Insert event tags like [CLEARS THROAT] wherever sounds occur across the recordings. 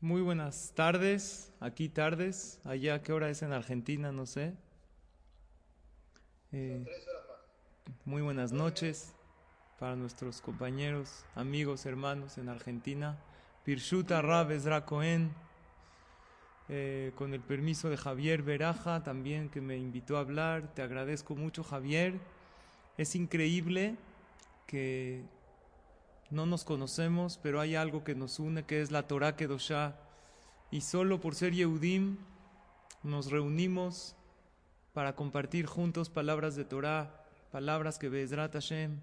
Muy buenas tardes, aquí tardes, allá qué hora es en Argentina, no sé. Eh, muy buenas noches para nuestros compañeros, amigos, hermanos en Argentina. Pirshuta Rab Ezra eh, con el permiso de Javier Beraja también que me invitó a hablar. Te agradezco mucho, Javier. Es increíble que no nos conocemos, pero hay algo que nos une, que es la Torah Kedoshá. Y solo por ser Yehudim nos reunimos para compartir juntos palabras de Torah, palabras que Bezrat Hashem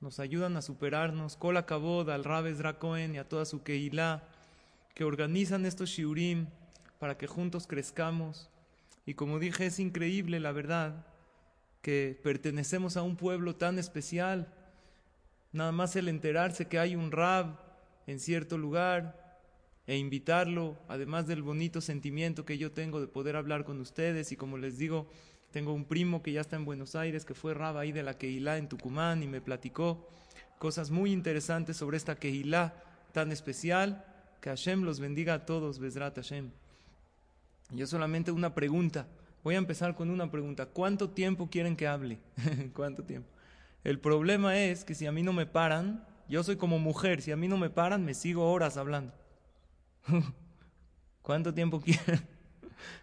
nos ayudan a superarnos. Kol Kabod al Rab Ezra y a toda su Keilah que organizan estos shiurim para que juntos crezcamos. Y como dije, es increíble, la verdad, que pertenecemos a un pueblo tan especial. Nada más el enterarse que hay un rab en cierto lugar e invitarlo, además del bonito sentimiento que yo tengo de poder hablar con ustedes. Y como les digo, tengo un primo que ya está en Buenos Aires, que fue rab ahí de la Kehilá en Tucumán y me platicó cosas muy interesantes sobre esta Kehilá tan especial. Que Hashem los bendiga a todos, Bezrat Hashem. Yo solamente una pregunta. Voy a empezar con una pregunta. ¿Cuánto tiempo quieren que hable? [LAUGHS] ¿Cuánto tiempo? El problema es que si a mí no me paran, yo soy como mujer, si a mí no me paran, me sigo horas hablando. [LAUGHS] ¿Cuánto tiempo quieren?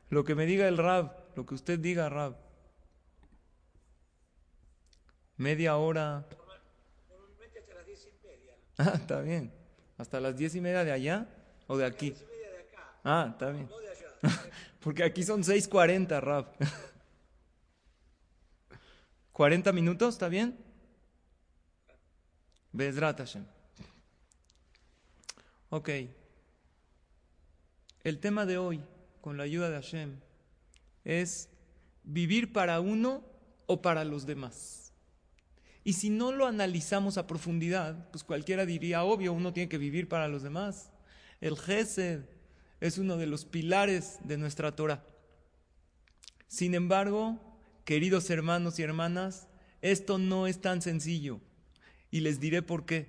Lo que me diga el Rab, lo que usted diga, Rab. Media hora. Normalmente hasta las diez y media. Ah, está bien. ¿Hasta las diez y media de allá o de aquí? Ah, está bien. [LAUGHS] Porque aquí son 6.40, Rab. [LAUGHS] ¿40 minutos? ¿Está bien? Bezrat Hashem. Ok. El tema de hoy, con la ayuda de Hashem, es vivir para uno o para los demás. Y si no lo analizamos a profundidad, pues cualquiera diría, obvio, uno tiene que vivir para los demás. El Gesed es uno de los pilares de nuestra Torah. Sin embargo, queridos hermanos y hermanas, esto no es tan sencillo. Y les diré por qué.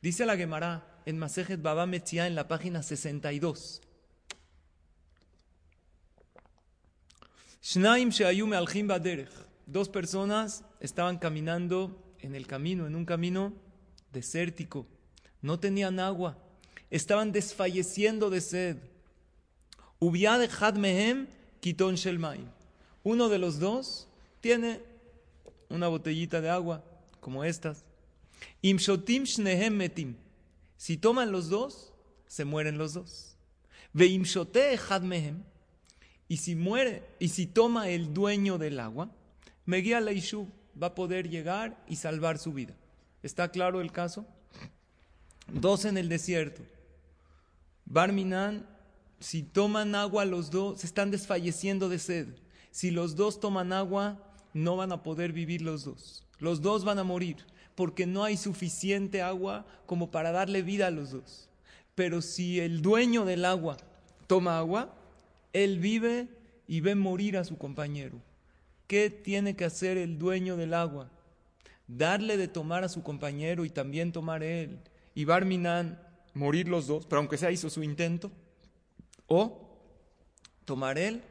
Dice la Gemara en Masejet Baba Metzia en la página 62. Shnaim. Dos personas estaban caminando en el camino, en un camino desértico. No tenían agua. Estaban desfalleciendo de sed. Ubiad mehem kiton. Uno de los dos tiene una botellita de agua, como estas. Imshotim shnehem metim. Si toman los dos, se mueren los dos. Veimshote mehem. Y si muere, y si toma el dueño del agua, Meguía Leishu va a poder llegar y salvar su vida. ¿Está claro el caso? Dos en el desierto. Barminan, si toman agua los dos, se están desfalleciendo de sed. Si los dos toman agua, no van a poder vivir los dos. Los dos van a morir, porque no hay suficiente agua como para darle vida a los dos. Pero si el dueño del agua toma agua, él vive y ve morir a su compañero. ¿Qué tiene que hacer el dueño del agua? Darle de tomar a su compañero y también tomar él. Y Barminan morir los dos, pero aunque sea hizo su intento. O tomar él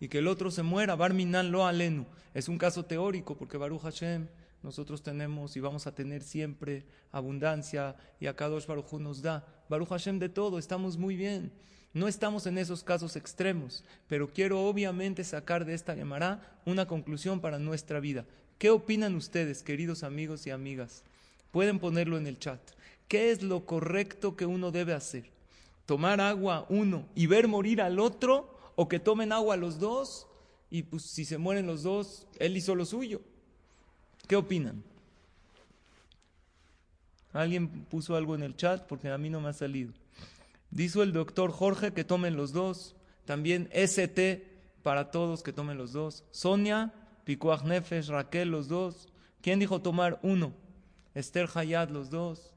y que el otro se muera, Barminan lo alenu. Es un caso teórico porque Baruch Hashem nosotros tenemos y vamos a tener siempre abundancia y a Kadosh Baruch Hu nos da. Baruch Hashem de todo, estamos muy bien. No estamos en esos casos extremos, pero quiero obviamente sacar de esta Gemara una conclusión para nuestra vida. ¿Qué opinan ustedes, queridos amigos y amigas? Pueden ponerlo en el chat. ¿Qué es lo correcto que uno debe hacer? ¿Tomar agua uno y ver morir al otro? ¿O que tomen agua los dos? Y pues si se mueren los dos, él hizo lo suyo. ¿Qué opinan? Alguien puso algo en el chat porque a mí no me ha salido. Dijo el doctor Jorge que tomen los dos. También ST para todos que tomen los dos. Sonia, Pikuach Nefesh, Raquel, los dos. ¿Quién dijo tomar uno? Esther Hayat, los dos.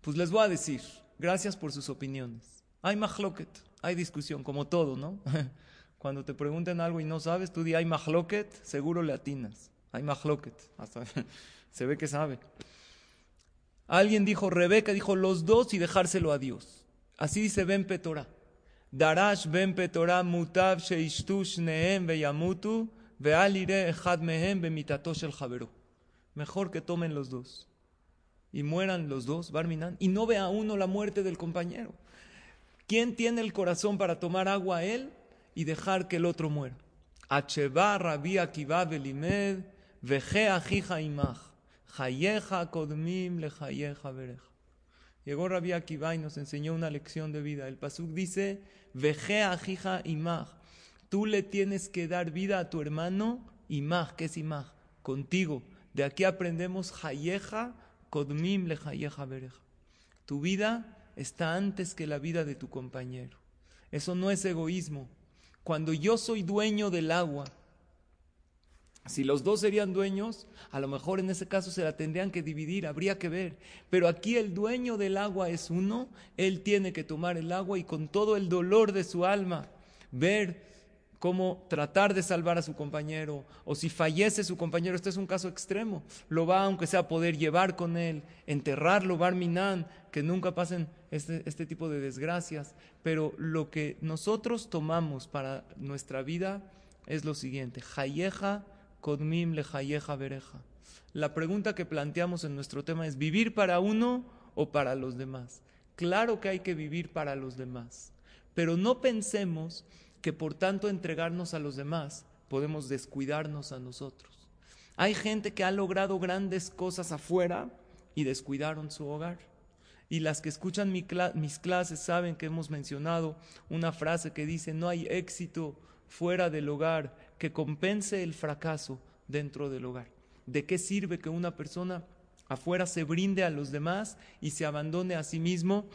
Pues les voy a decir, gracias por sus opiniones. Hay mahloket, hay discusión, como todo, ¿no? [LAUGHS] Cuando te pregunten algo y no sabes, tú di hay mahloket, seguro le atinas. Hay mahloket, hasta [LAUGHS] se ve que sabe. Alguien dijo, Rebeca dijo los dos y dejárselo a Dios. Así dice Ben Petorah. Darash Ben Petorah mutav veyamutu vealire echad mehem el. Mejor que tomen los dos y mueran los dos, Barminan, y no vea uno la muerte del compañero. ¿Quién tiene el corazón para tomar agua a él y dejar que el otro muera? Acheva Rabbi Akiva Belimed Veje Ajija Imach. Kodmim le Llegó Rabbi Akiva y nos enseñó una lección de vida. El pasuk dice, Veje ajija imach. Tú le tienes que dar vida a tu hermano, imach, ¿qué es imach? Contigo. De aquí aprendemos hayeja kodmim le bereja. Tu vida está antes que la vida de tu compañero. Eso no es egoísmo. Cuando yo soy dueño del agua, si los dos serían dueños, a lo mejor en ese caso se la tendrían que dividir, habría que ver. Pero aquí el dueño del agua es uno, él tiene que tomar el agua y con todo el dolor de su alma ver cómo tratar de salvar a su compañero, o si fallece su compañero, este es un caso extremo, lo va aunque sea poder llevar con él, enterrarlo, barminan, que nunca pasen este, este tipo de desgracias, pero lo que nosotros tomamos para nuestra vida es lo siguiente, Hayeja Kodmim lejayeja bereja. La pregunta que planteamos en nuestro tema es, ¿vivir para uno o para los demás? Claro que hay que vivir para los demás, pero no pensemos que por tanto entregarnos a los demás podemos descuidarnos a nosotros. Hay gente que ha logrado grandes cosas afuera y descuidaron su hogar. Y las que escuchan mis clases saben que hemos mencionado una frase que dice, no hay éxito fuera del hogar que compense el fracaso dentro del hogar. ¿De qué sirve que una persona afuera se brinde a los demás y se abandone a sí mismo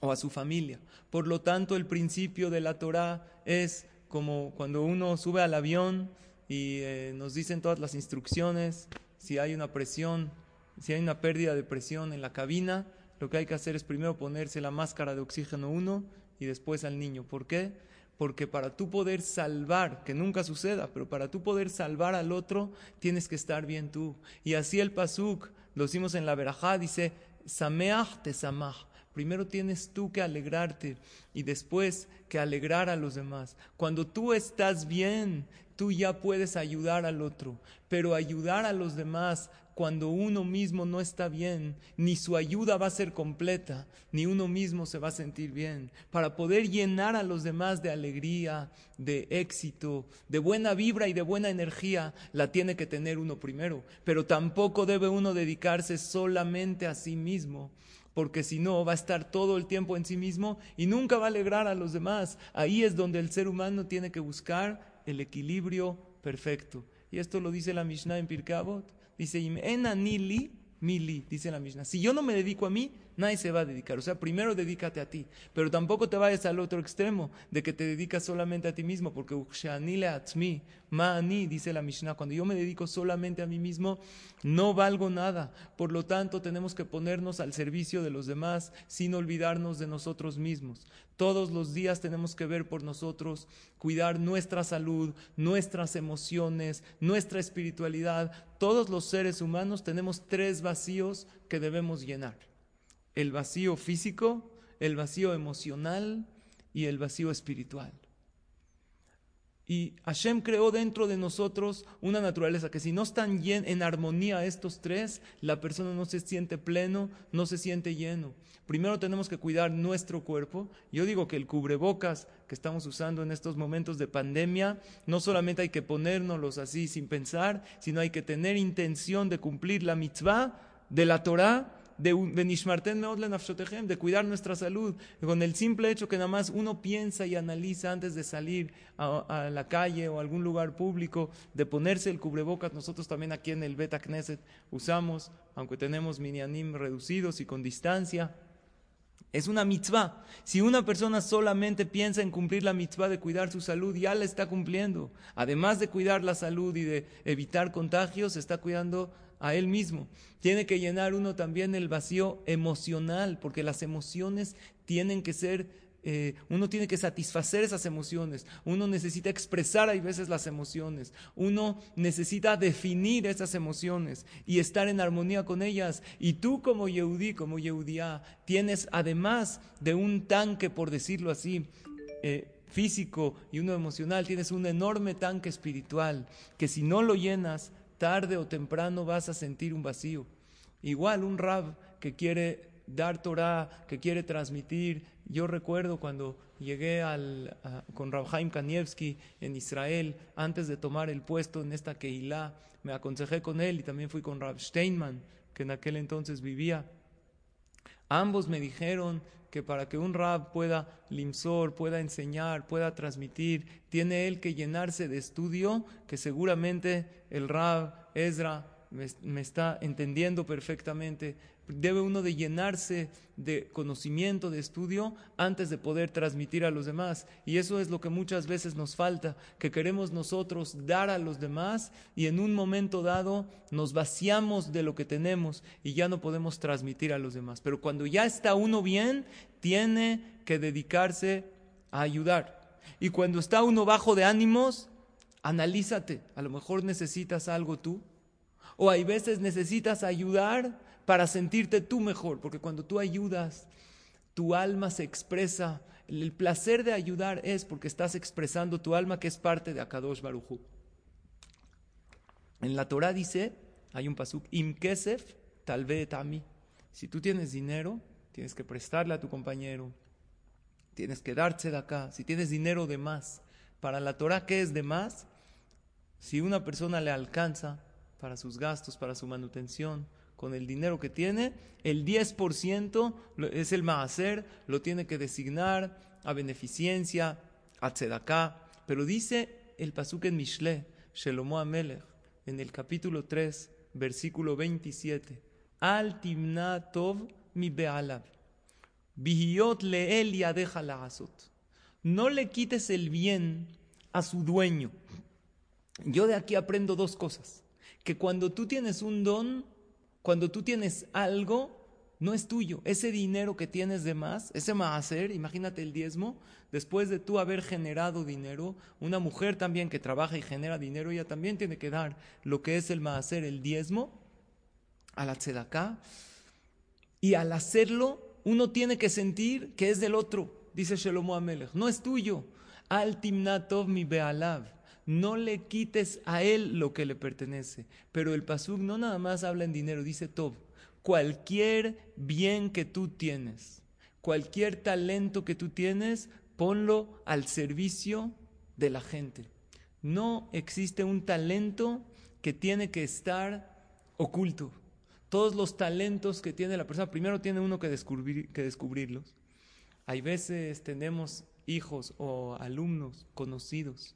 o a su familia? Por lo tanto, el principio de la Torah es como cuando uno sube al avión y eh, nos dicen todas las instrucciones, si hay una presión, si hay una pérdida de presión en la cabina, lo que hay que hacer es primero ponerse la máscara de oxígeno uno y después al niño. ¿Por qué? Porque para tú poder salvar, que nunca suceda, pero para tú poder salvar al otro, tienes que estar bien tú. Y así el pasuk, lo hicimos en la verajá, dice, Sameach te samach. Primero tienes tú que alegrarte y después que alegrar a los demás. Cuando tú estás bien, tú ya puedes ayudar al otro, pero ayudar a los demás cuando uno mismo no está bien, ni su ayuda va a ser completa, ni uno mismo se va a sentir bien. Para poder llenar a los demás de alegría, de éxito, de buena vibra y de buena energía, la tiene que tener uno primero. Pero tampoco debe uno dedicarse solamente a sí mismo, porque si no va a estar todo el tiempo en sí mismo y nunca va a alegrar a los demás. Ahí es donde el ser humano tiene que buscar el equilibrio perfecto. Y esto lo dice la Mishnah en Pirkabot. Dice, en nili, mili, dice la Mishnah. Si yo no me dedico a mí, nadie se va a dedicar. O sea, primero dedícate a ti, pero tampoco te vayas al otro extremo de que te dedicas solamente a ti mismo, porque ma'ani, dice la Mishnah, cuando yo me dedico solamente a mí mismo, no valgo nada. Por lo tanto, tenemos que ponernos al servicio de los demás sin olvidarnos de nosotros mismos. Todos los días tenemos que ver por nosotros, cuidar nuestra salud, nuestras emociones, nuestra espiritualidad. Todos los seres humanos tenemos tres vacíos que debemos llenar el vacío físico, el vacío emocional y el vacío espiritual. Y Hashem creó dentro de nosotros una naturaleza que si no están en armonía estos tres, la persona no se siente pleno, no se siente lleno. Primero tenemos que cuidar nuestro cuerpo. Yo digo que el cubrebocas que estamos usando en estos momentos de pandemia, no solamente hay que ponérnoslos así sin pensar, sino hay que tener intención de cumplir la mitzvah de la Torah de, de cuidar nuestra salud, con el simple hecho que nada más uno piensa y analiza antes de salir a, la calle o a algún lugar público, de ponerse el cubrebocas, nosotros también aquí en el Beta Knesset usamos, aunque tenemos minianim reducidos y con distancia. Es una mitzvah. Si una persona solamente piensa en cumplir la mitzvah de cuidar su salud, ya la está cumpliendo. Además de cuidar la salud y de evitar contagios, está cuidando a él mismo. Tiene que llenar uno también el vacío emocional, porque las emociones tienen que ser, eh, uno tiene que satisfacer esas emociones, uno necesita expresar a veces las emociones, uno necesita definir esas emociones y estar en armonía con ellas. Y tú como Yehudí, como Yehudía, tienes además de un tanque, por decirlo así, eh, físico y uno emocional, tienes un enorme tanque espiritual que si no lo llenas, tarde o temprano vas a sentir un vacío. Igual un rab que quiere dar Torah, que quiere transmitir. Yo recuerdo cuando llegué al, con Rab Haim Kanievski en Israel, antes de tomar el puesto en esta Keilah, me aconsejé con él y también fui con Rab Steinman, que en aquel entonces vivía. Ambos me dijeron que para que un rab pueda limsor, pueda enseñar, pueda transmitir, tiene él que llenarse de estudio, que seguramente el rab Ezra me, está entendiendo perfectamente. Debe uno de llenarse de conocimiento, de estudio, antes de poder transmitir a los demás. Y eso es lo que muchas veces nos falta, que queremos nosotros dar a los demás y en un momento dado nos vaciamos de lo que tenemos y ya no podemos transmitir a los demás. Pero cuando ya está uno bien, tiene que dedicarse a ayudar. Y cuando está uno bajo de ánimos, analízate. A lo mejor necesitas algo tú o hay veces necesitas ayudar para sentirte tú mejor, porque cuando tú ayudas, tu alma se expresa. El placer de ayudar es porque estás expresando tu alma que es parte de Akadosh Baruchu. En la Torah dice, hay un pasuk, Im kesef talve tami. Si tú tienes dinero, tienes que prestarle a tu compañero, tienes que darse de acá. Si tienes dinero de más, para la Torah, ¿qué es de más? Si una persona le alcanza, para sus gastos, para su manutención, con el dinero que tiene, el 10% es el maaser, lo tiene que designar a beneficencia, a tzedaká. Pero dice el pasuk en Mishle, Shelomo Amelech, en el capítulo 3, versículo 27, Al timna tov mi be'alav, bihiyot leel yadeja la'asot. No le quites el bien a su dueño. Yo de aquí aprendo dos cosas que cuando tú tienes un don, cuando tú tienes algo, no es tuyo. Ese dinero que tienes de más, ese maaser, imagínate el diezmo, después de tú haber generado dinero, una mujer también que trabaja y genera dinero, ella también tiene que dar lo que es el maaser, el diezmo, a la tzedaká. Y al hacerlo, uno tiene que sentir que es del otro, dice Shelomo Amelech, no es tuyo. Al timnatov mi bealav no le quites a él lo que le pertenece. Pero el Pasuk no nada más habla en dinero, dice todo. Cualquier bien que tú tienes, cualquier talento que tú tienes, ponlo al servicio de la gente. No existe un talento que tiene que estar oculto. Todos los talentos que tiene la persona, primero tiene uno que, descubrir, que descubrirlos. Hay veces tenemos hijos o alumnos conocidos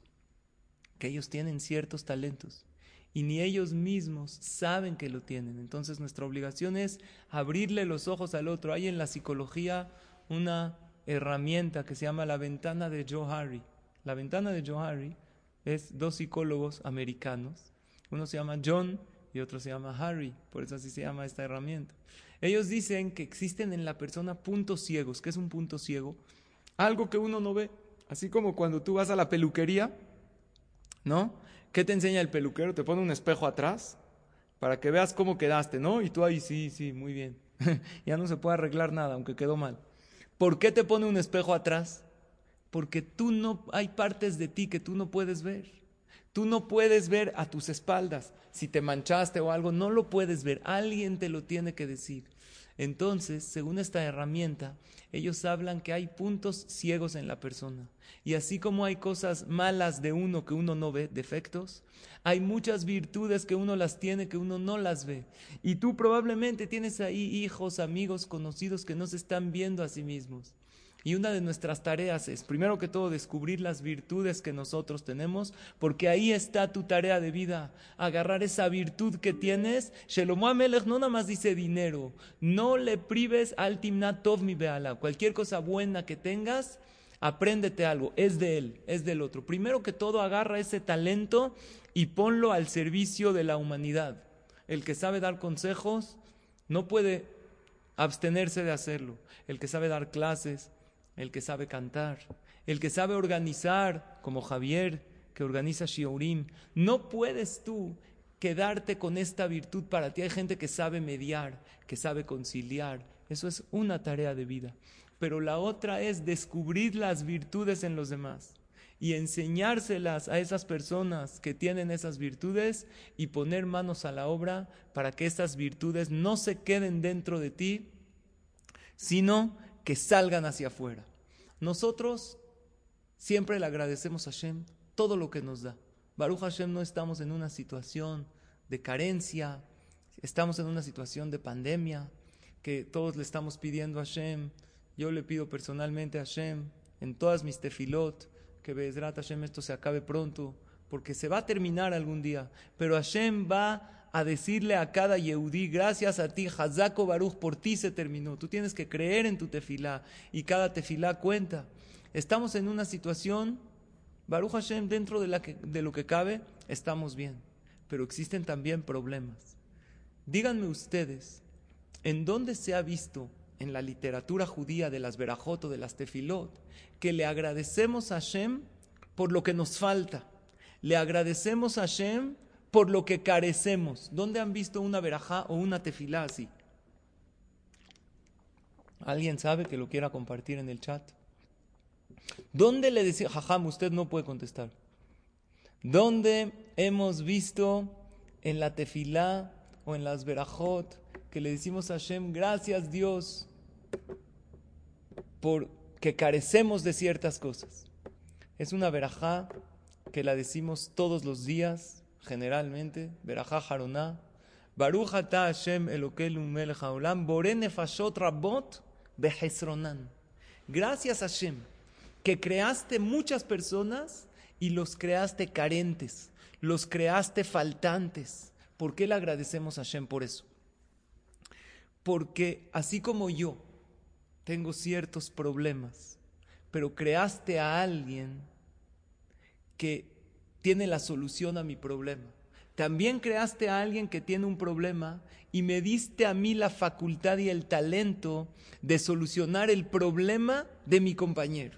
que ellos tienen ciertos talentos y ni ellos mismos saben que lo tienen. Entonces nuestra obligación es abrirle los ojos al otro. Hay en la psicología una herramienta que se llama la ventana de Joe Harry. La ventana de Joe Harry es dos psicólogos americanos. Uno se llama John y otro se llama Harry, por eso así se llama esta herramienta. Ellos dicen que existen en la persona puntos ciegos. ¿Qué es un punto ciego? Algo que uno no ve. Así como cuando tú vas a la peluquería ¿no? ¿Qué te enseña el peluquero? Te pone un espejo atrás para que veas cómo quedaste, ¿no? Y tú ahí, sí, sí, muy bien. [LAUGHS] ya no se puede arreglar nada, aunque quedó mal. ¿Por qué te pone un espejo atrás? porque tú no, hay partes de ti que tú no puedes ver. Tú no puedes ver a tus espaldas. Si te manchaste o algo, no lo puedes ver. Alguien te lo tiene que decir. Entonces, según esta herramienta, ellos hablan que hay puntos ciegos en la persona. Y así como hay cosas malas de uno que uno no ve, defectos, hay muchas virtudes que uno las tiene que uno no las ve. Y tú probablemente tienes ahí hijos, amigos, conocidos que no se están viendo a sí mismos. Y una de nuestras tareas es, primero que todo, descubrir las virtudes que nosotros tenemos, porque ahí está tu tarea de vida, agarrar esa virtud que tienes. Shelomo Amelech no nada más dice dinero, no le prives al Timnat Tov mi beala, cualquier cosa buena que tengas, apréndete algo, es de él, es del otro. Primero que todo, agarra ese talento y ponlo al servicio de la humanidad. El que sabe dar consejos no puede abstenerse de hacerlo. El que sabe dar clases, el que sabe cantar, el que sabe organizar, como Javier, que organiza Shiurim. No puedes tú quedarte con esta virtud para ti. Hay gente que sabe mediar, que sabe conciliar. Eso es una tarea de vida. Pero la otra es descubrir las virtudes en los demás y enseñárselas a esas personas que tienen esas virtudes y poner manos a la obra para que esas virtudes no se queden dentro de ti, sino que salgan hacia afuera. Nosotros siempre le agradecemos a Hashem todo lo que nos da. Baruch Hashem no estamos en una situación de carencia, estamos en una situación de pandemia, que todos le estamos pidiendo a Hashem. Yo le pido personalmente a Hashem, en todas mis tefilot, que Bezrat Hashem esto se acabe pronto, porque se va a terminar algún día. Pero Hashem va a decirle a cada Yehudí, gracias a ti, Hazako Baruch, por ti se terminó. Tú tienes que creer en tu tefilá y cada tefilá cuenta. Estamos en una situación, Baruch Hashem, dentro de, lo que cabe, estamos bien, pero existen también problemas. Díganme ustedes, ¿en dónde se ha visto en la literatura judía de las Berajot o de las Tefilot que le agradecemos a Hashem por lo que nos falta? Le agradecemos a Hashem por lo que carecemos. ¿Dónde han visto una verajá o una tefilá así? ¿Alguien sabe que lo quiera compartir en el chat? ¿Dónde le decía, jajam, usted no puede contestar? ¿Dónde hemos visto en la tefilá o en las verajot que le decimos a Hashem, gracias Dios, por que carecemos de ciertas cosas? Es una verajá que la decimos todos los días, generalmente, Berajá Haroná, Baruch ata Hashem Elokelu melech haolam, bore nefashot rabot behesronan. Gracias Hashem, que creaste muchas personas y los creaste carentes, los creaste faltantes. ¿Por qué le agradecemos a Hashem por eso? Porque así como yo tengo ciertos problemas, pero creaste a alguien que tiene la solución a mi problema. También creaste a alguien que tiene un problema y me diste a mí la facultad y el talento de solucionar el problema de mi compañero.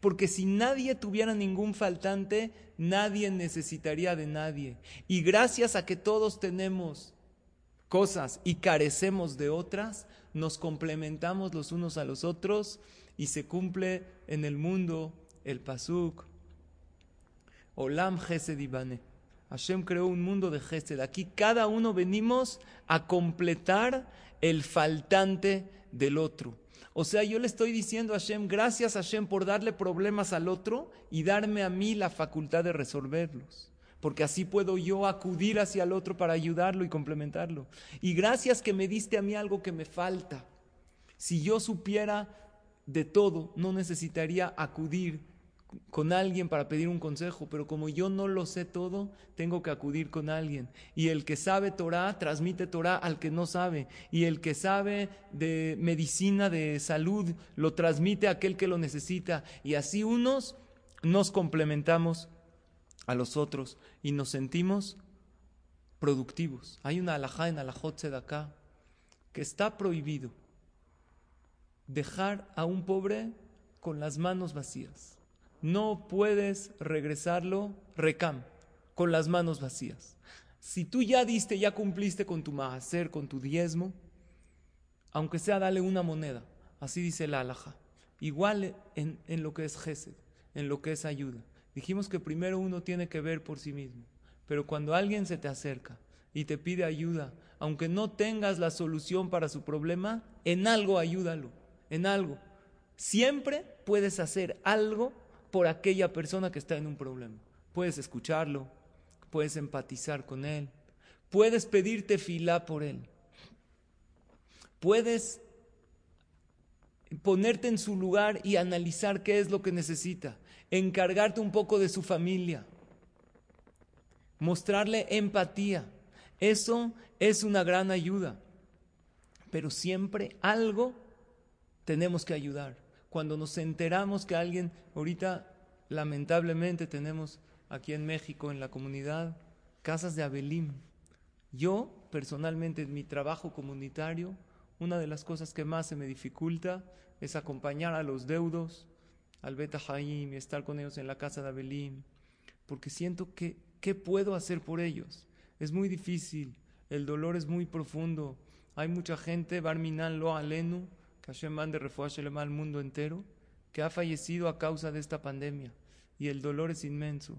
Porque si nadie tuviera ningún faltante, nadie necesitaría de nadie. Y gracias a que todos tenemos cosas y carecemos de otras, nos complementamos los unos a los otros y se cumple en el mundo el pasuk Olam Gesed Ibane. Hashem creó un mundo de Gesed. Aquí cada uno venimos a completar el faltante del otro. O sea, yo le estoy diciendo a Hashem, gracias Hashem por darle problemas al otro y darme a mí la facultad de resolverlos. Porque así puedo yo acudir hacia el otro para ayudarlo y complementarlo. Y gracias que me diste a mí algo que me falta. Si yo supiera de todo, no necesitaría acudir con alguien para pedir un consejo, pero como yo no lo sé todo, tengo que acudir con alguien. Y el que sabe Torah transmite Torah al que no sabe. Y el que sabe de medicina, de salud, lo transmite a aquel que lo necesita. Y así unos nos complementamos a los otros y nos sentimos productivos. Hay una alajá en alajot acá que está prohibido dejar a un pobre con las manos vacías no puedes regresarlo recam, con las manos vacías. Si tú ya diste, ya cumpliste con tu mahacer, con tu diezmo, aunque sea dale una moneda, así dice la alhaja. Igual en, lo que es Gesed. en lo que es ayuda. Dijimos que primero uno tiene que ver por sí mismo, pero cuando alguien se te acerca y te pide ayuda, aunque no tengas la solución para su problema, en algo ayúdalo, en algo. Siempre puedes hacer algo por aquella persona que está en un problema. Puedes escucharlo, puedes empatizar con él, puedes pedirte fila por él, puedes ponerte en su lugar y analizar qué es lo que necesita, encargarte un poco de su familia, mostrarle empatía. Eso es una gran ayuda, pero siempre algo tenemos que ayudar. Cuando nos enteramos que alguien, ahorita lamentablemente tenemos aquí en México, en la comunidad, casas de Abelim. Yo, personalmente, en mi trabajo comunitario, una de las cosas que más se me dificulta es acompañar a los deudos, al Beta Haim y estar con ellos en la casa de Abelim, porque siento que, ¿qué puedo hacer por ellos? Es muy difícil, el dolor es muy profundo. Hay mucha gente, Barminan Lo Alenu, que Hashem mande refuaje al mundo entero, que ha fallecido a causa de esta pandemia y el dolor es inmenso.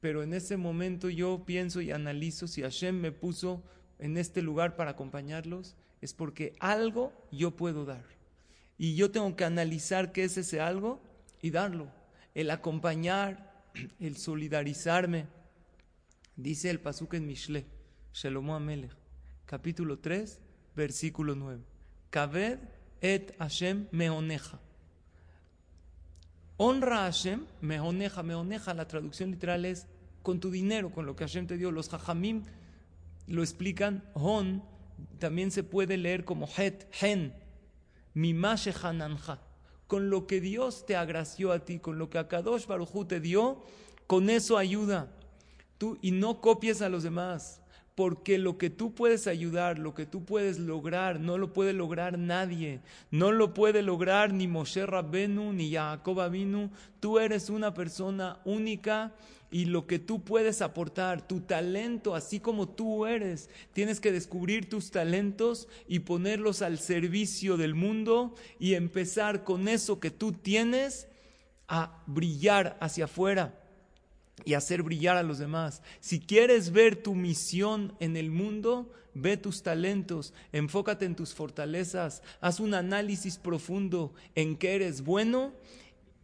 Pero en ese momento yo pienso y analizo si Hashem me puso en este lugar para acompañarlos, es porque algo yo puedo dar. Y yo tengo que analizar qué es ese algo y darlo. El acompañar, [CLEARS THROAT] el solidarizarme. Dice el Pasuk en Mishle, Shalomo Amelech, capítulo 3, versículo 9. Kaved et Hashem meoneja. Honra a Hashem, meoneja, meoneja, la traducción literal es con tu dinero, con lo que Hashem te dio. Los hajamim lo explican, hon también se puede leer como het, hen, mimashe hananja. Con lo que Dios te agració a ti, con lo que Akadosh Baruchu te dio, con eso ayuda. Tú, y no copies a los demás porque lo que tú puedes ayudar, lo que tú puedes lograr, no lo puede lograr nadie. No lo puede lograr ni Moshe Rabbenu ni Jacob Abinu. Tú eres una persona única y lo que tú puedes aportar, tu talento, así como tú eres, tienes que descubrir tus talentos y ponerlos al servicio del mundo y empezar con eso que tú tienes a brillar hacia afuera y hacer brillar a los demás. Si quieres ver tu misión en el mundo, ve tus talentos, enfócate en tus fortalezas, haz un análisis profundo en qué eres bueno,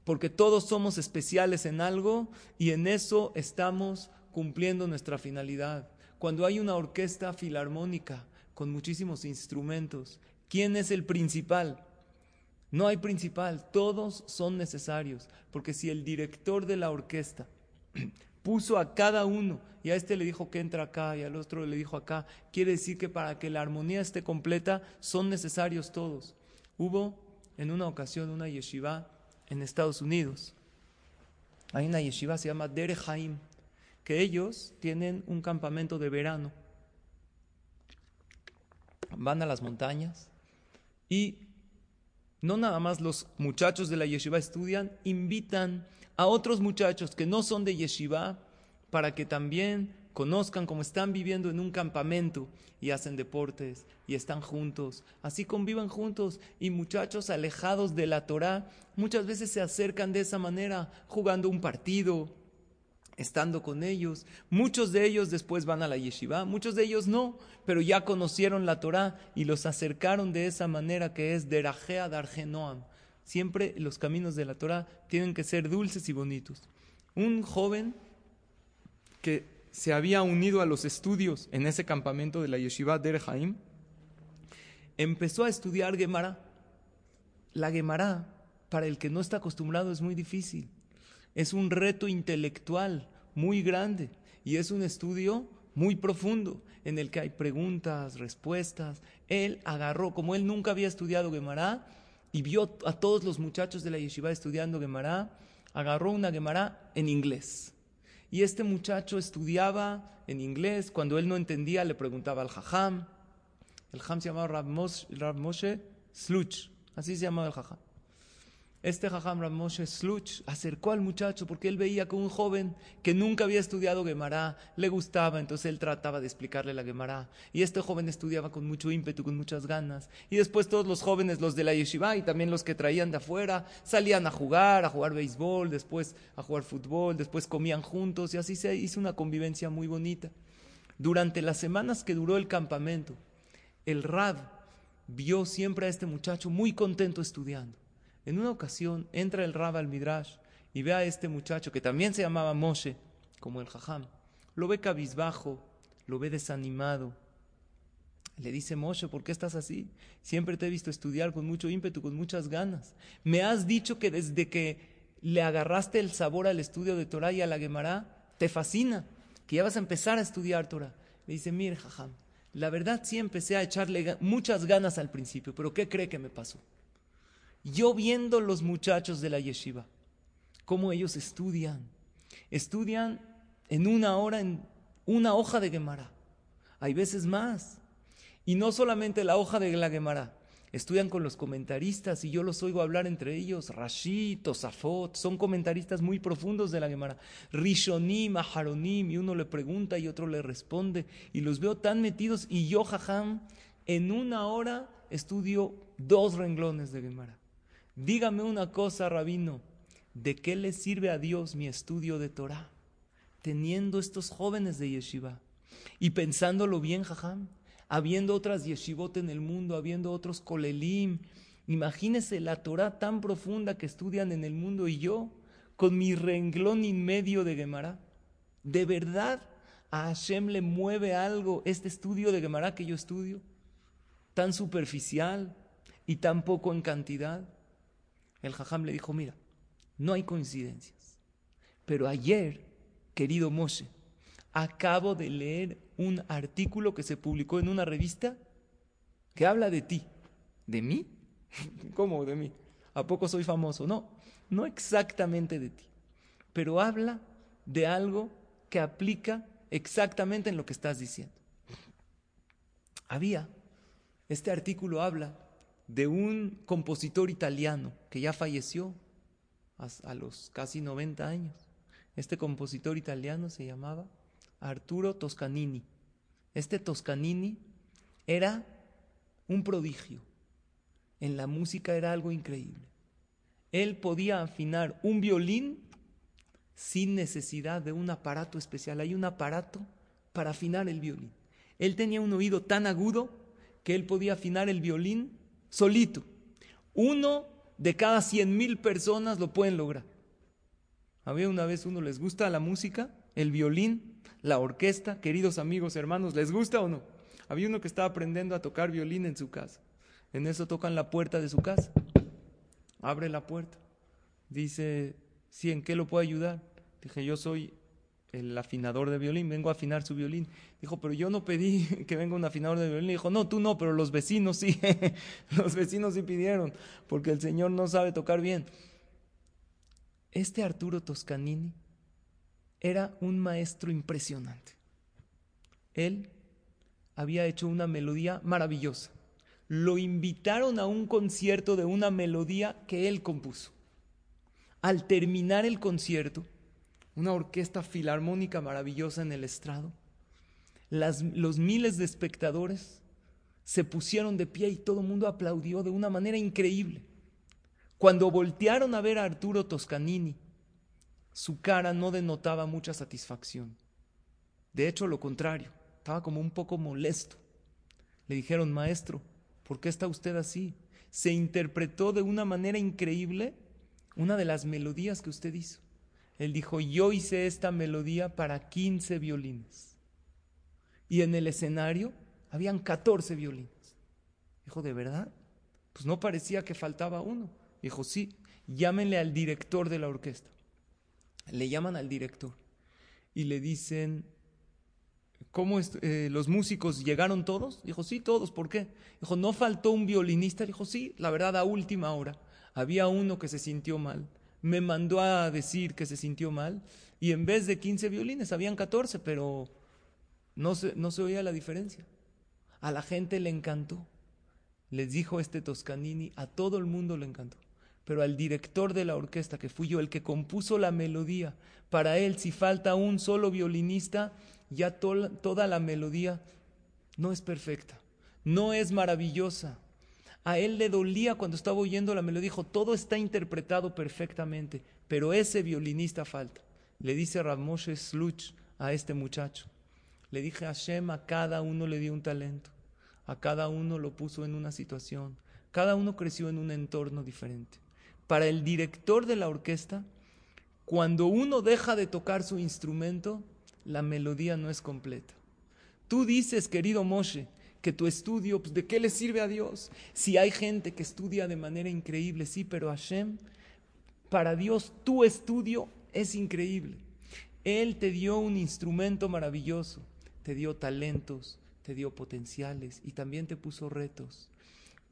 porque todos somos especiales en algo y en eso estamos cumpliendo nuestra finalidad. Cuando hay una orquesta filarmónica con muchísimos instrumentos, ¿quién es el principal? No hay principal, todos son necesarios, porque si el director de la orquesta [CLEARS THROAT] puso a cada uno, y a este le dijo que entra acá, y al otro le dijo acá. Quiere decir que para que la armonía esté completa son necesarios todos. Hubo en una ocasión una yeshiva en Estados Unidos. Hay una yeshiva, se llama Dere Haim, que ellos tienen un campamento de verano. Van a las montañas y no nada más los muchachos de la yeshiva estudian, invitan a otros muchachos que no son de yeshiva para que también conozcan cómo están viviendo en un campamento y hacen deportes y están juntos, así convivan juntos y muchachos alejados de la Torah muchas veces se acercan de esa manera jugando un partido, estando con ellos. Muchos de ellos después van a la yeshiva, muchos de ellos no, pero ya conocieron la Torah y los acercaron de esa manera que es derajea dargenoam. Siempre los caminos de la Torah tienen que ser dulces y bonitos. Un joven que se había unido a los estudios en ese campamento de la yeshiva Der Haim, empezó a estudiar Gemara. La Gemara, para el que no está acostumbrado, es muy difícil. Es un reto intelectual muy grande y es un estudio muy profundo en el que hay preguntas, respuestas. Él agarró, como él nunca había estudiado Gemara y vio a todos los muchachos de la yeshiva estudiando Gemara, agarró una Gemara en inglés. Y este muchacho estudiaba en inglés, cuando él no entendía le preguntaba al Jajam. El Jajam se llamaba Rav Moshe, Sluch, así se llamaba el Jajam. Este Jajam Ramoshe Sluch acercó al muchacho porque él veía que un joven que nunca había estudiado Gemara le gustaba, entonces él trataba de explicarle la Gemara. Y este joven estudiaba con mucho ímpetu, con muchas ganas. Y después todos los jóvenes, los de la yeshiva y también los que traían de afuera, salían a jugar, a jugar béisbol, después a jugar fútbol, después comían juntos y así se hizo una convivencia muy bonita. Durante las semanas que duró el campamento, el Rab vio siempre a este muchacho muy contento estudiando. En una ocasión entra el Rab al Midrash y ve a este muchacho que también se llamaba Moshe, como el Jajam. Lo ve cabizbajo, lo ve desanimado. Le dice Moshe, ¿por qué estás así? Siempre te he visto estudiar con mucho ímpetu, con muchas ganas. Me has dicho que desde que le agarraste el sabor al estudio de Torah y a la Gemara, te fascina, que ya vas a empezar a estudiar Torah. Le dice, mire, Jajam, la verdad sí empecé a echarle muchas ganas al principio, pero ¿qué cree que me pasó? Yo viendo los muchachos de la yeshiva, cómo ellos estudian, estudian en una hora en una hoja de Gemara. Hay veces más. Y no solamente la hoja de la Gemara, estudian con los comentaristas y yo los oigo hablar entre ellos. Rashid, Tosafot, son comentaristas muy profundos de la Gemara. Rishonim, Aharonim, y uno le pregunta y otro le responde. Y los veo tan metidos y yo, jajam, en una hora estudio dos renglones de Gemara. Dígame una cosa, rabino, ¿de qué le sirve a Dios mi estudio de Torah? Teniendo estos jóvenes de yeshiva y pensándolo bien, jajam, habiendo otras yeshivot en el mundo, habiendo otros kolelim. Imagínese la Torah tan profunda que estudian en el mundo y yo con mi renglón en medio de Gemara. ¿De verdad a Hashem le mueve algo este estudio de Gemara que yo estudio? Tan superficial y tan poco en cantidad. El Jajam le dijo, mira, no hay coincidencias. Pero ayer, querido Moshe, acabo de leer un artículo que se publicó en una revista que habla de ti. ¿De mí? [LAUGHS] ¿Cómo de mí? ¿A poco soy famoso? No, no exactamente de ti. Pero habla de algo que aplica exactamente en lo que estás diciendo. Había, este artículo habla de un compositor italiano que ya falleció a, los casi 90 años. Este compositor italiano se llamaba Arturo Toscanini. Este Toscanini era un prodigio. En la música era algo increíble. Él podía afinar un violín sin necesidad de un aparato especial. Hay un aparato para afinar el violín. Él tenía un oído tan agudo que él podía afinar el violín solito. Uno de cada cien mil personas lo pueden lograr. Había una vez uno, ¿les gusta la música? El violín, la orquesta, queridos amigos, hermanos, ¿les gusta o no? Había uno que estaba aprendiendo a tocar violín en su casa. En eso tocan la puerta de su casa. Abre la puerta. Dice, sí, ¿en qué lo puedo ayudar? Dije, yo soy el afinador de violín, vengo a afinar su violín. Dijo, pero yo no pedí [LAUGHS] que venga un afinador de violín. Dijo, no, tú no, pero los vecinos sí. [LAUGHS] los vecinos sí pidieron, porque el Señor no sabe tocar bien. Este Arturo Toscanini era un maestro impresionante. Él había hecho una melodía maravillosa. Lo invitaron a un concierto de una melodía que él compuso. Al terminar el concierto, una orquesta filarmónica maravillosa en el estrado. los miles de espectadores se pusieron de pie y todo el mundo aplaudió de una manera increíble. Cuando voltearon a ver a Arturo Toscanini, su cara no denotaba mucha satisfacción. De hecho, lo contrario, estaba como un poco molesto. Le dijeron, maestro, ¿por qué está usted así? Se interpretó de una manera increíble una de las melodías que usted hizo. Él dijo, yo hice esta melodía para 15 violines. Y en el escenario habían 14 violines. Dijo, ¿de verdad? Pues no parecía que faltaba uno. Dijo, sí, llámenle al director de la orquesta. Le llaman al director y le dicen, ¿cómo eh, los músicos llegaron todos? Dijo, sí, todos, ¿por qué? Dijo, ¿no faltó un violinista? Dijo, sí, la verdad, a última hora. Había uno que se sintió mal me mandó a decir que se sintió mal y en vez de 15 violines habían 14, pero no se, no se oía la diferencia. A la gente le encantó. Les dijo este Toscanini, a todo el mundo le encantó. Pero al director de la orquesta, que fui yo, el que compuso la melodía, para él, si falta un solo violinista, ya toda la melodía no es perfecta, no es maravillosa. A él le dolía cuando estaba oyendo la melodía, dijo, todo está interpretado perfectamente, pero ese violinista falta. Le dice Ramoshe Sluch a este muchacho. Le dije a Hashem, a cada uno le dio un talento, a cada uno lo puso en una situación, cada uno creció en un entorno diferente. Para el director de la orquesta, cuando uno deja de tocar su instrumento, la melodía no es completa. Tú dices, querido Moshe, que tu estudio, pues, ¿de qué le sirve a Dios? Si hay gente que estudia de manera increíble, sí, pero Hashem, para Dios tu estudio es increíble. Él te dio un instrumento maravilloso, te dio talentos, te dio potenciales y también te puso retos.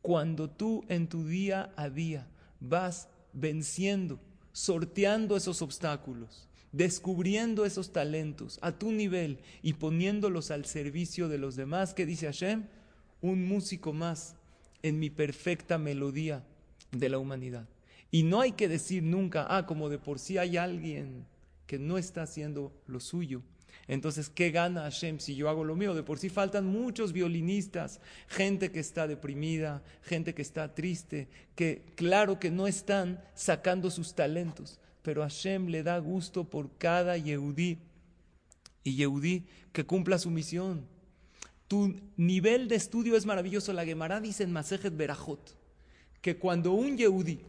Cuando tú en tu día a día vas venciendo, sorteando esos obstáculos, descubriendo esos talentos a tu nivel y poniéndolos al servicio de los demás, que dice Hashem, un músico más en mi perfecta melodía de la humanidad. Y no hay que decir nunca, ah, como de por sí hay alguien que no está haciendo lo suyo. Entonces, ¿qué gana Hashem si yo hago lo mío? De por sí faltan muchos violinistas, gente que está deprimida, gente que está triste, que claro que no están sacando sus talentos, pero Hashem le da gusto por cada Yehudí y Yehudí que cumpla su misión. Tu nivel de estudio es maravilloso. La Gemara dice en Masejet Berajot que cuando un Yehudí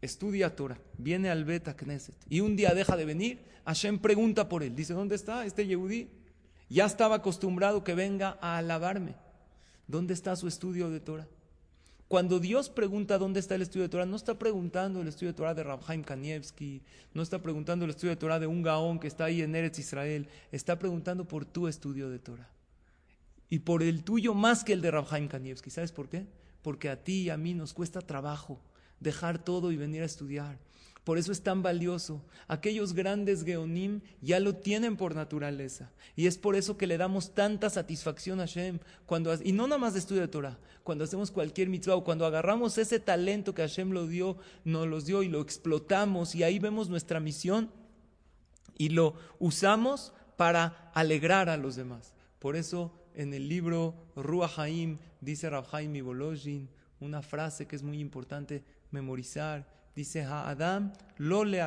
estudia Torah, viene al Bet Knesset y un día deja de venir, Hashem pregunta por él. Dice, ¿dónde está este Yehudí? Ya estaba acostumbrado que venga a alabarme. ¿Dónde está su estudio de Torah? Cuando Dios pregunta dónde está el estudio de Torah, no está preguntando el estudio de Torah de Rabhaim Kanievski, no está preguntando el estudio de Torah de un gaón que está ahí en Eretz Israel, está preguntando por tu estudio de Torah. Y por el tuyo más que el de Rabhaim Kanievski. ¿Sabes por qué? Porque a ti y a mí nos cuesta trabajo dejar todo y venir a estudiar. Por eso es tan valioso. Aquellos grandes geonim ya lo tienen por naturaleza. Y es por eso que le damos tanta satisfacción a Hashem. Cuando, y no nada más de estudio de Torah. Cuando hacemos cualquier mitzvah o cuando agarramos ese talento que Hashem lo dio, nos lo dio y lo explotamos. Y ahí vemos nuestra misión y lo usamos para alegrar a los demás. Por eso en el libro Ruach Haim dice Rabhaim Ibolojin una frase que es muy importante memorizar Dice Adam, lo le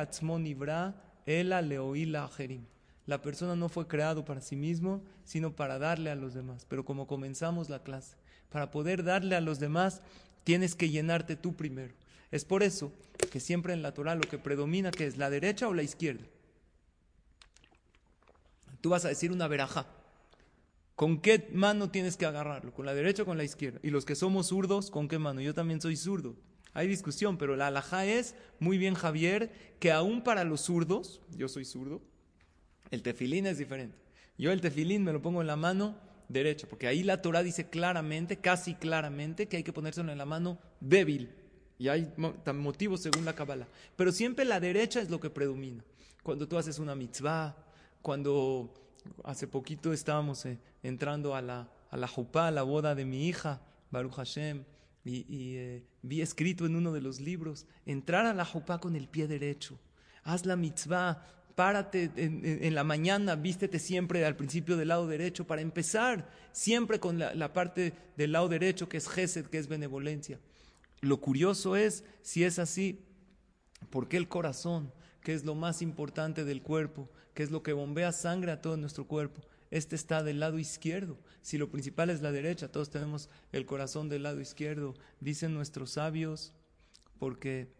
ela leoila La persona no fue creado para sí mismo, sino para darle a los demás. Pero como comenzamos la clase, para poder darle a los demás, tienes que llenarte tú primero. Es por eso que siempre en la Torah lo que predomina que es la derecha o la izquierda. Tú vas a decir una veraja. ¿Con qué mano tienes que agarrarlo? ¿Con la derecha o con la izquierda? Y los que somos zurdos, ¿con qué mano? Yo también soy zurdo. Hay discusión, pero la alajá es, muy bien Javier, que aún para los zurdos, yo soy zurdo, el tefilín es diferente. Yo el tefilín me lo pongo en la mano derecha, porque ahí la Torah dice claramente, casi claramente, que hay que ponérselo en la mano débil. Y hay motivos según la Kabbalah. Pero siempre la derecha es lo que predomina. Cuando tú haces una mitzvah, cuando hace poquito estábamos eh, entrando a la, a la jupá, a la boda de mi hija, Baruch Hashem, y, eh, vi escrito en uno de los libros, entrar a la jupá con el pie derecho, haz la mitzvah, párate en, la mañana, vístete siempre al principio del lado derecho para empezar siempre con la, parte del lado derecho que es gesed, que es benevolencia. Lo curioso es, si es así, ¿por qué el corazón, que es lo más importante del cuerpo, que es lo que bombea sangre a todo nuestro cuerpo, este está del lado izquierdo. Si lo principal es la derecha, todos tenemos el corazón del lado izquierdo. Dicen nuestros sabios, porque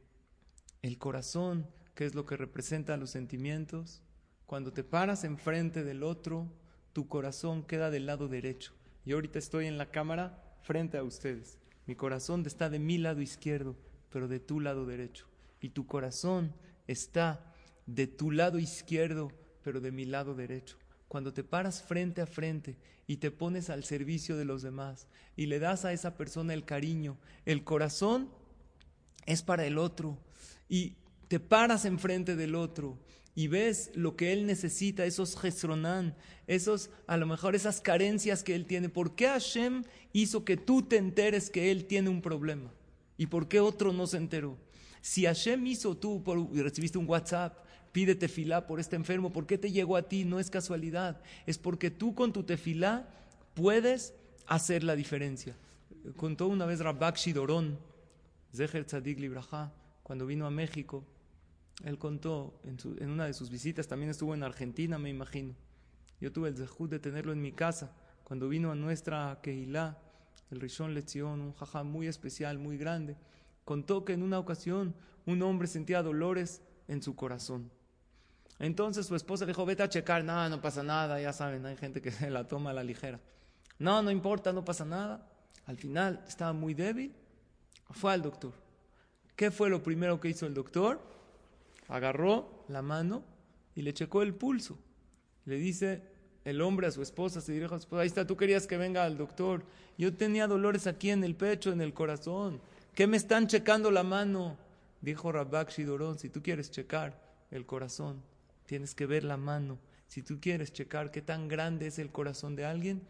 el corazón, que es lo que representa los sentimientos, cuando te paras enfrente del otro, tu corazón queda del lado derecho. Y ahorita estoy en la cámara frente a ustedes. Mi corazón está de mi lado izquierdo, pero de tu lado derecho. Y tu corazón está de tu lado izquierdo, pero de mi lado derecho cuando te paras frente a frente y te pones al servicio de los demás y le das a esa persona el cariño, el corazón es para el otro y te paras enfrente del otro y ves lo que él necesita, esos gesronán, esos, a lo mejor esas carencias que él tiene. ¿Por qué Hashem hizo que tú te enteres que él tiene un problema? ¿Y por qué otro no se enteró? Si Hashem hizo tú por, recibiste un WhatsApp, pide tefilá por este enfermo, ¿por qué te llegó a ti? No es casualidad, es porque tú con tu tefilá puedes hacer la diferencia. Contó una vez Rabak Shidorón, Zeher Tzadik Libraja, cuando vino a México, él contó en una de sus visitas, también estuvo en Argentina, me imagino. Yo tuve el zehut de tenerlo en mi casa, cuando vino a nuestra Kehilá, el Rishon Lezion, un jajá muy especial, muy grande. Contó que en una ocasión un hombre sentía dolores en su corazón. Entonces su esposa le dijo, vete a checar, no, no pasa nada, ya saben, hay gente que [LAUGHS] se la toma a la ligera. No, no importa, no pasa nada. Al final estaba muy débil, fue al doctor. ¿Qué fue lo primero que hizo el doctor? Agarró la mano y le checó el pulso. Le dice el hombre a su esposa, se dirige ahí está, tú querías que venga al doctor. Yo tenía dolores aquí en el pecho, en el corazón. ¿Qué me están checando la mano? Dijo Rabak Shidorón, si tú quieres checar el corazón, tienes que ver la mano. Si tú quieres checar qué tan grande es el corazón de alguien,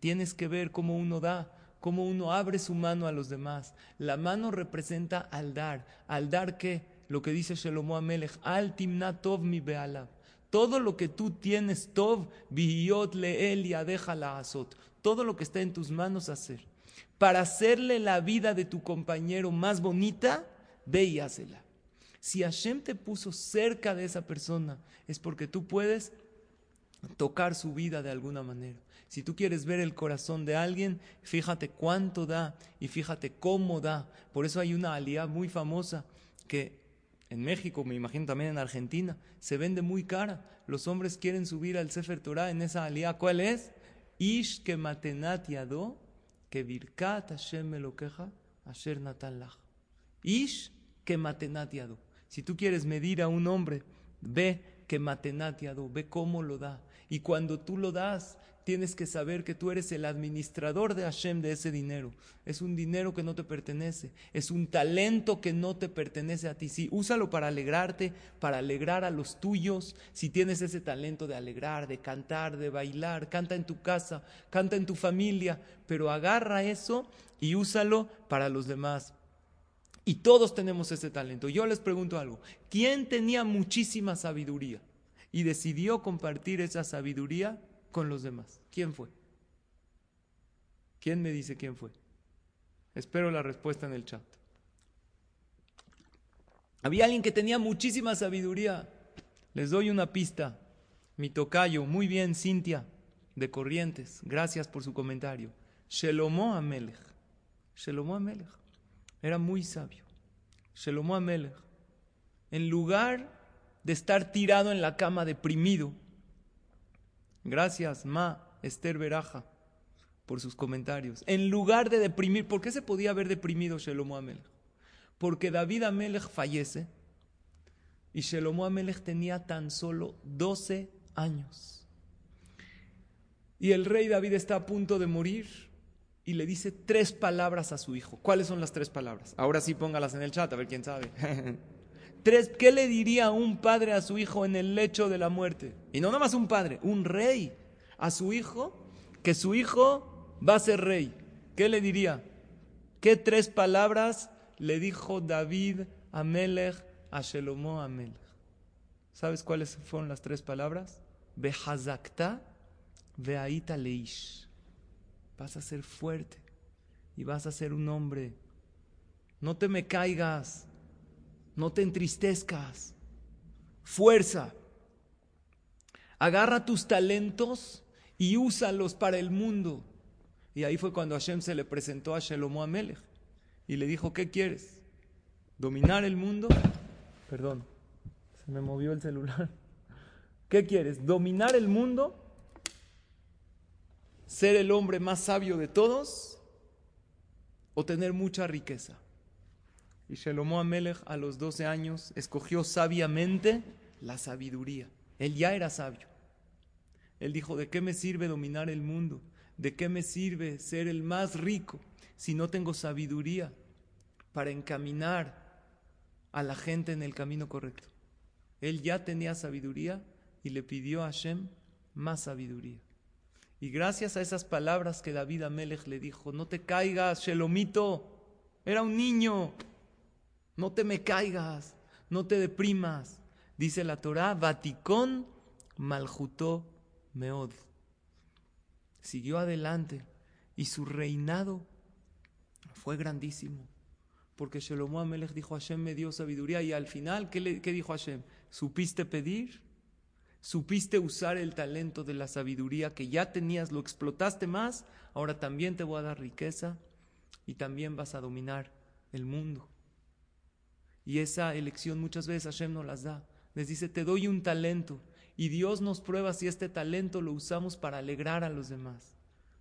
tienes que ver cómo uno da, cómo uno abre su mano a los demás. La mano representa al dar. ¿Al dar qué? Lo que dice Shelomo Amelech, al timna tov mi bealab. Todo lo que tú tienes, tov, vihiyot leel y la azot. Todo lo que está en tus manos hacer. Para hacerle la vida de tu compañero más bonita, ve y hácela. Si Hashem te puso cerca de esa persona, es porque tú puedes tocar su vida de alguna manera. Si tú quieres ver el corazón de alguien, fíjate cuánto da y fíjate cómo da. Por eso hay una alía muy famosa que en México, me imagino también en Argentina, se vende muy cara. Los hombres quieren subir al Sefer Torah en esa alía. ¿Cuál es? Ish que matenat yado, que birkat Hashem melokeja, asher natan lach. Ish que matenat yado. Si tú quieres medir a un hombre, ve que matenat yado, ve cómo lo da. Y cuando tú lo das, tienes que saber que tú eres el administrador de Hashem de ese dinero. Es un dinero que no te pertenece, es un talento que no te pertenece a ti. Sí, úsalo para alegrarte, para alegrar a los tuyos. Si tienes ese talento de alegrar, de cantar, de bailar, canta en tu casa, canta en tu familia, pero agarra eso y úsalo para los demás. Y todos tenemos ese talento. Yo les pregunto algo, ¿quién tenía muchísima sabiduría y decidió compartir esa sabiduría con los demás? ¿Quién fue? ¿Quién me dice quién fue? Espero la respuesta en el chat. Había alguien que tenía muchísima sabiduría. Les doy una pista. Mi tocayo, muy bien, Cintia, de Corrientes. Gracias por su comentario. Shelomo Amelech. Shelomo Amelech. Era muy sabio. Shelomo Amelech. En lugar de estar tirado en la cama deprimido, Gracias, Ma Esther Beraja, por sus comentarios. En lugar de deprimir, ¿por qué se podía haber deprimido Shelomo Amelech? Porque David Amelech fallece y Shelomo Amelech tenía tan solo 12 años. Y el rey David está a punto de morir y le dice tres palabras a su hijo. ¿Cuáles son las tres palabras? Ahora sí póngalas en el chat, a ver quién sabe. [LAUGHS] Tres, ¿qué le diría un padre a su hijo en el lecho de la muerte? Y no nada más un padre, un rey a su hijo, que su hijo va a ser rey. ¿Qué le diría? ¿Qué tres palabras le dijo David a Melech a Shelomo a Melech? ¿Sabes cuáles fueron las tres palabras? Behazakta, veaita leish. Vas a ser fuerte y vas a ser un hombre. No te me caigas. No te entristezcas. Fuerza. Agarra tus talentos y úsalos para el mundo. Y ahí fue cuando Hashem se le presentó a Shelomo Amelech y le dijo, ¿qué quieres? ¿Dominar el mundo? Perdón, se me movió el celular. [LAUGHS] ¿Qué quieres? ¿Dominar el mundo? ¿Ser el hombre más sabio de todos? ¿O tener mucha riqueza? Y Shelomo Amelech a los 12 años escogió sabiamente la sabiduría. Él ya era sabio. Él dijo, ¿de qué me sirve dominar el mundo? ¿De qué me sirve ser el más rico si no tengo sabiduría para encaminar a la gente en el camino correcto? Él ya tenía sabiduría y le pidió a Hashem más sabiduría. Y gracias a esas palabras que David Amelech le dijo, no te caigas, Shelomito, era un niño, No te me caigas, no te deprimas. Dice la Torah, Vaticón maljutó meod. Siguió adelante y su reinado fue grandísimo. Porque Shelomo Amelech dijo, Hashem me dio sabiduría. Y al final, ¿qué, le, ¿qué dijo Hashem? ¿Supiste pedir? ¿Supiste usar el talento de la sabiduría que ya tenías? ¿Lo explotaste más? Ahora también te voy a dar riqueza y también vas a dominar el mundo. Y esa elección muchas veces Hashem nos las da. Les dice, te doy un talento. Y Dios nos prueba si este talento lo usamos para alegrar a los demás,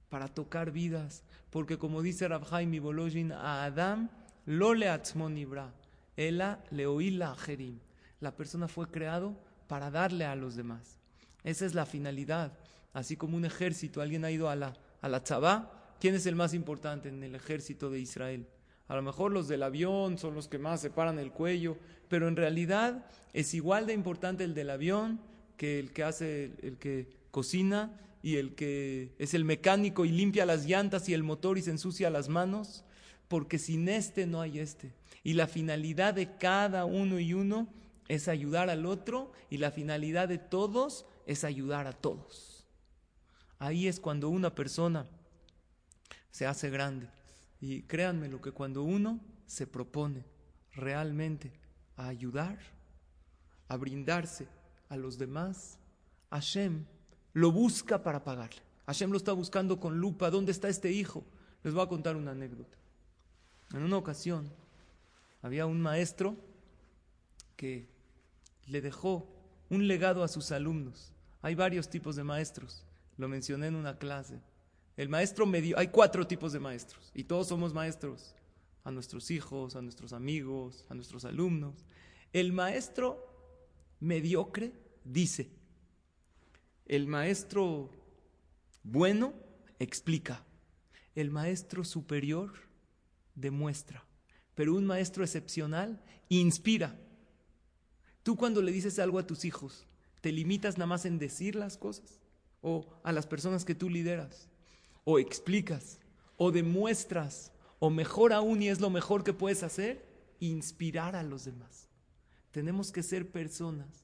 para tocar vidas. Porque como dice Rabhaim y Bolojin, a Adam lo le ibra, ela leoila jerim. La persona fue creado para darle a los demás. Esa es la finalidad. Así como un ejército, alguien ha ido a la, a la tzabá, ¿quién es el más importante en el ejército de Israel? A lo mejor los del avión son los que más se paran el cuello, pero en realidad es igual de importante el del avión que el que hace, el que cocina y el que es el mecánico y limpia las llantas y el motor y se ensucia las manos, porque sin este no hay este. Y la finalidad de cada uno y uno es ayudar al otro y la finalidad de todos es ayudar a todos. Ahí es cuando una persona se hace grande. Y créanme lo que cuando uno se propone realmente a ayudar, a brindarse a los demás, Hashem lo busca para pagarle. Hashem lo está buscando con lupa. ¿Dónde está este hijo? Les voy a contar una anécdota. En una ocasión había un maestro que le dejó un legado a sus alumnos. Hay varios tipos de maestros, lo mencioné en una clase. El maestro medio, hay cuatro tipos de maestros y todos somos maestros, a nuestros hijos, a nuestros amigos, a nuestros alumnos. El maestro mediocre dice, el maestro bueno explica, el maestro superior demuestra, pero un maestro excepcional inspira. Tú cuando le dices algo a tus hijos, ¿te limitas nada más en decir las cosas? ¿O a las personas que tú lideras? o explicas, o demuestras, o mejor aún, y es lo mejor que puedes hacer, inspirar a los demás. Tenemos que ser personas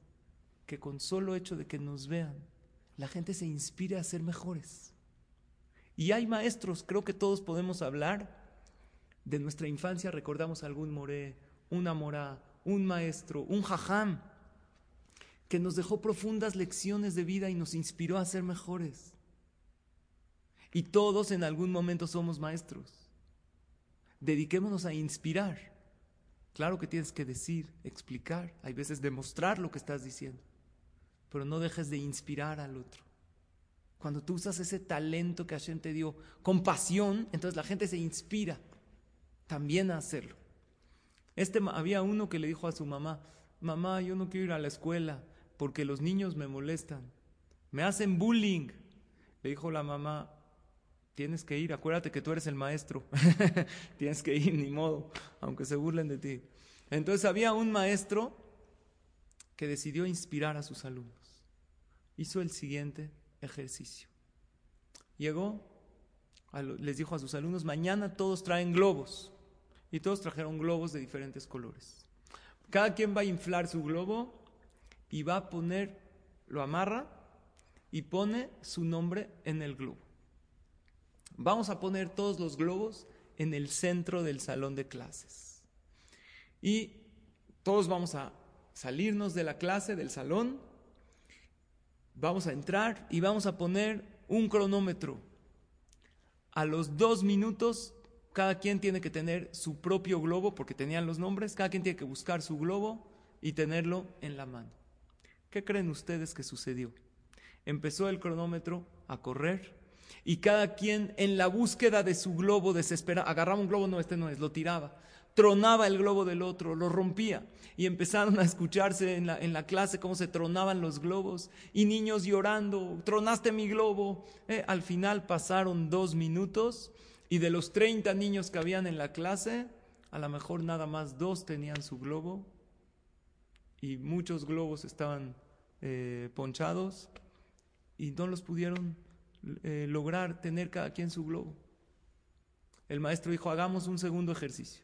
que con solo hecho de que nos vean, la gente se inspire a ser mejores. Y hay maestros, creo que todos podemos hablar de nuestra infancia, recordamos algún moré, una morá, un maestro, un jajam, que nos dejó profundas lecciones de vida y nos inspiró a ser mejores. Y todos en algún momento somos maestros. Dediquémonos a inspirar. Claro que tienes que decir, explicar, hay veces demostrar lo que estás diciendo, pero no dejes de inspirar al otro. Cuando tú usas ese talento que Hashem te dio con pasión, entonces la gente se inspira también a hacerlo. Este, había uno que le dijo a su mamá, mamá, yo no quiero ir a la escuela porque los niños me molestan, me hacen bullying. Le dijo la mamá, Tienes que ir, acuérdate que tú eres el maestro. [LAUGHS] Tienes que ir, ni modo, aunque se burlen de ti. Entonces había un maestro que decidió inspirar a sus alumnos. Hizo el siguiente ejercicio. Llegó, les dijo a sus alumnos, mañana todos traen globos. Y todos trajeron globos de diferentes colores. Cada quien va a inflar su globo y va a poner, lo amarra y pone su nombre en el globo. Vamos a poner todos los globos en el centro del salón de clases. Y todos vamos a salirnos de la clase, del salón, vamos a entrar y vamos a poner un cronómetro. A los dos minutos, cada quien tiene que tener su propio globo, porque tenían los nombres, cada quien tiene que buscar su globo y tenerlo en la mano. ¿Qué creen ustedes que sucedió? Empezó el cronómetro a correr y cada quien en la búsqueda de su globo desesperado, agarraba un globo, no, este no es, lo tiraba, tronaba el globo del otro, lo rompía y empezaron a escucharse en la, en la clase cómo se tronaban los globos y niños llorando, tronaste mi globo. Eh, al final pasaron dos minutos y de los 30 niños que habían en la clase, a lo mejor nada más dos tenían su globo y muchos globos estaban eh, ponchados y no los pudieron eh, lograr tener cada quien su globo. El maestro dijo, hagamos un segundo ejercicio.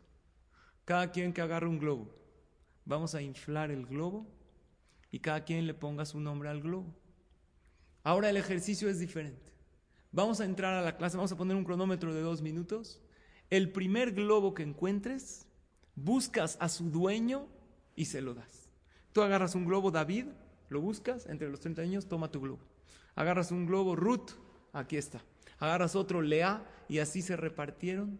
Cada quien que agarre un globo. Vamos a inflar el globo y cada quien le ponga su nombre al globo. Ahora el ejercicio es diferente. Vamos a entrar a la clase, vamos a poner un cronómetro de dos minutos. El primer globo que encuentres, buscas a su dueño y se lo das. Tú agarras un globo, David, lo buscas, entre los 30 años, toma tu globo. Agarras un globo, Ruth, aquí está. Agarras otro, Lea, y así se repartieron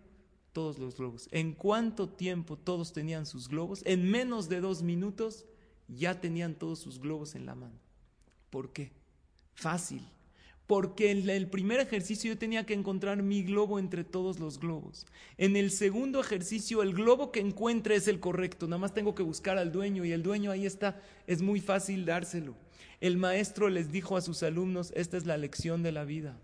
todos los globos. ¿En cuánto tiempo todos tenían sus globos? En menos de dos minutos ya tenían todos sus globos en la mano. ¿Por qué? Fácil. Porque en el primer ejercicio yo tenía que encontrar mi globo entre todos los globos. En el segundo ejercicio el globo que encuentre es el correcto. Nada más tengo que buscar al dueño y el dueño ahí está. Es muy fácil dárselo. El maestro les dijo a sus alumnos, esta es la lección de la vida.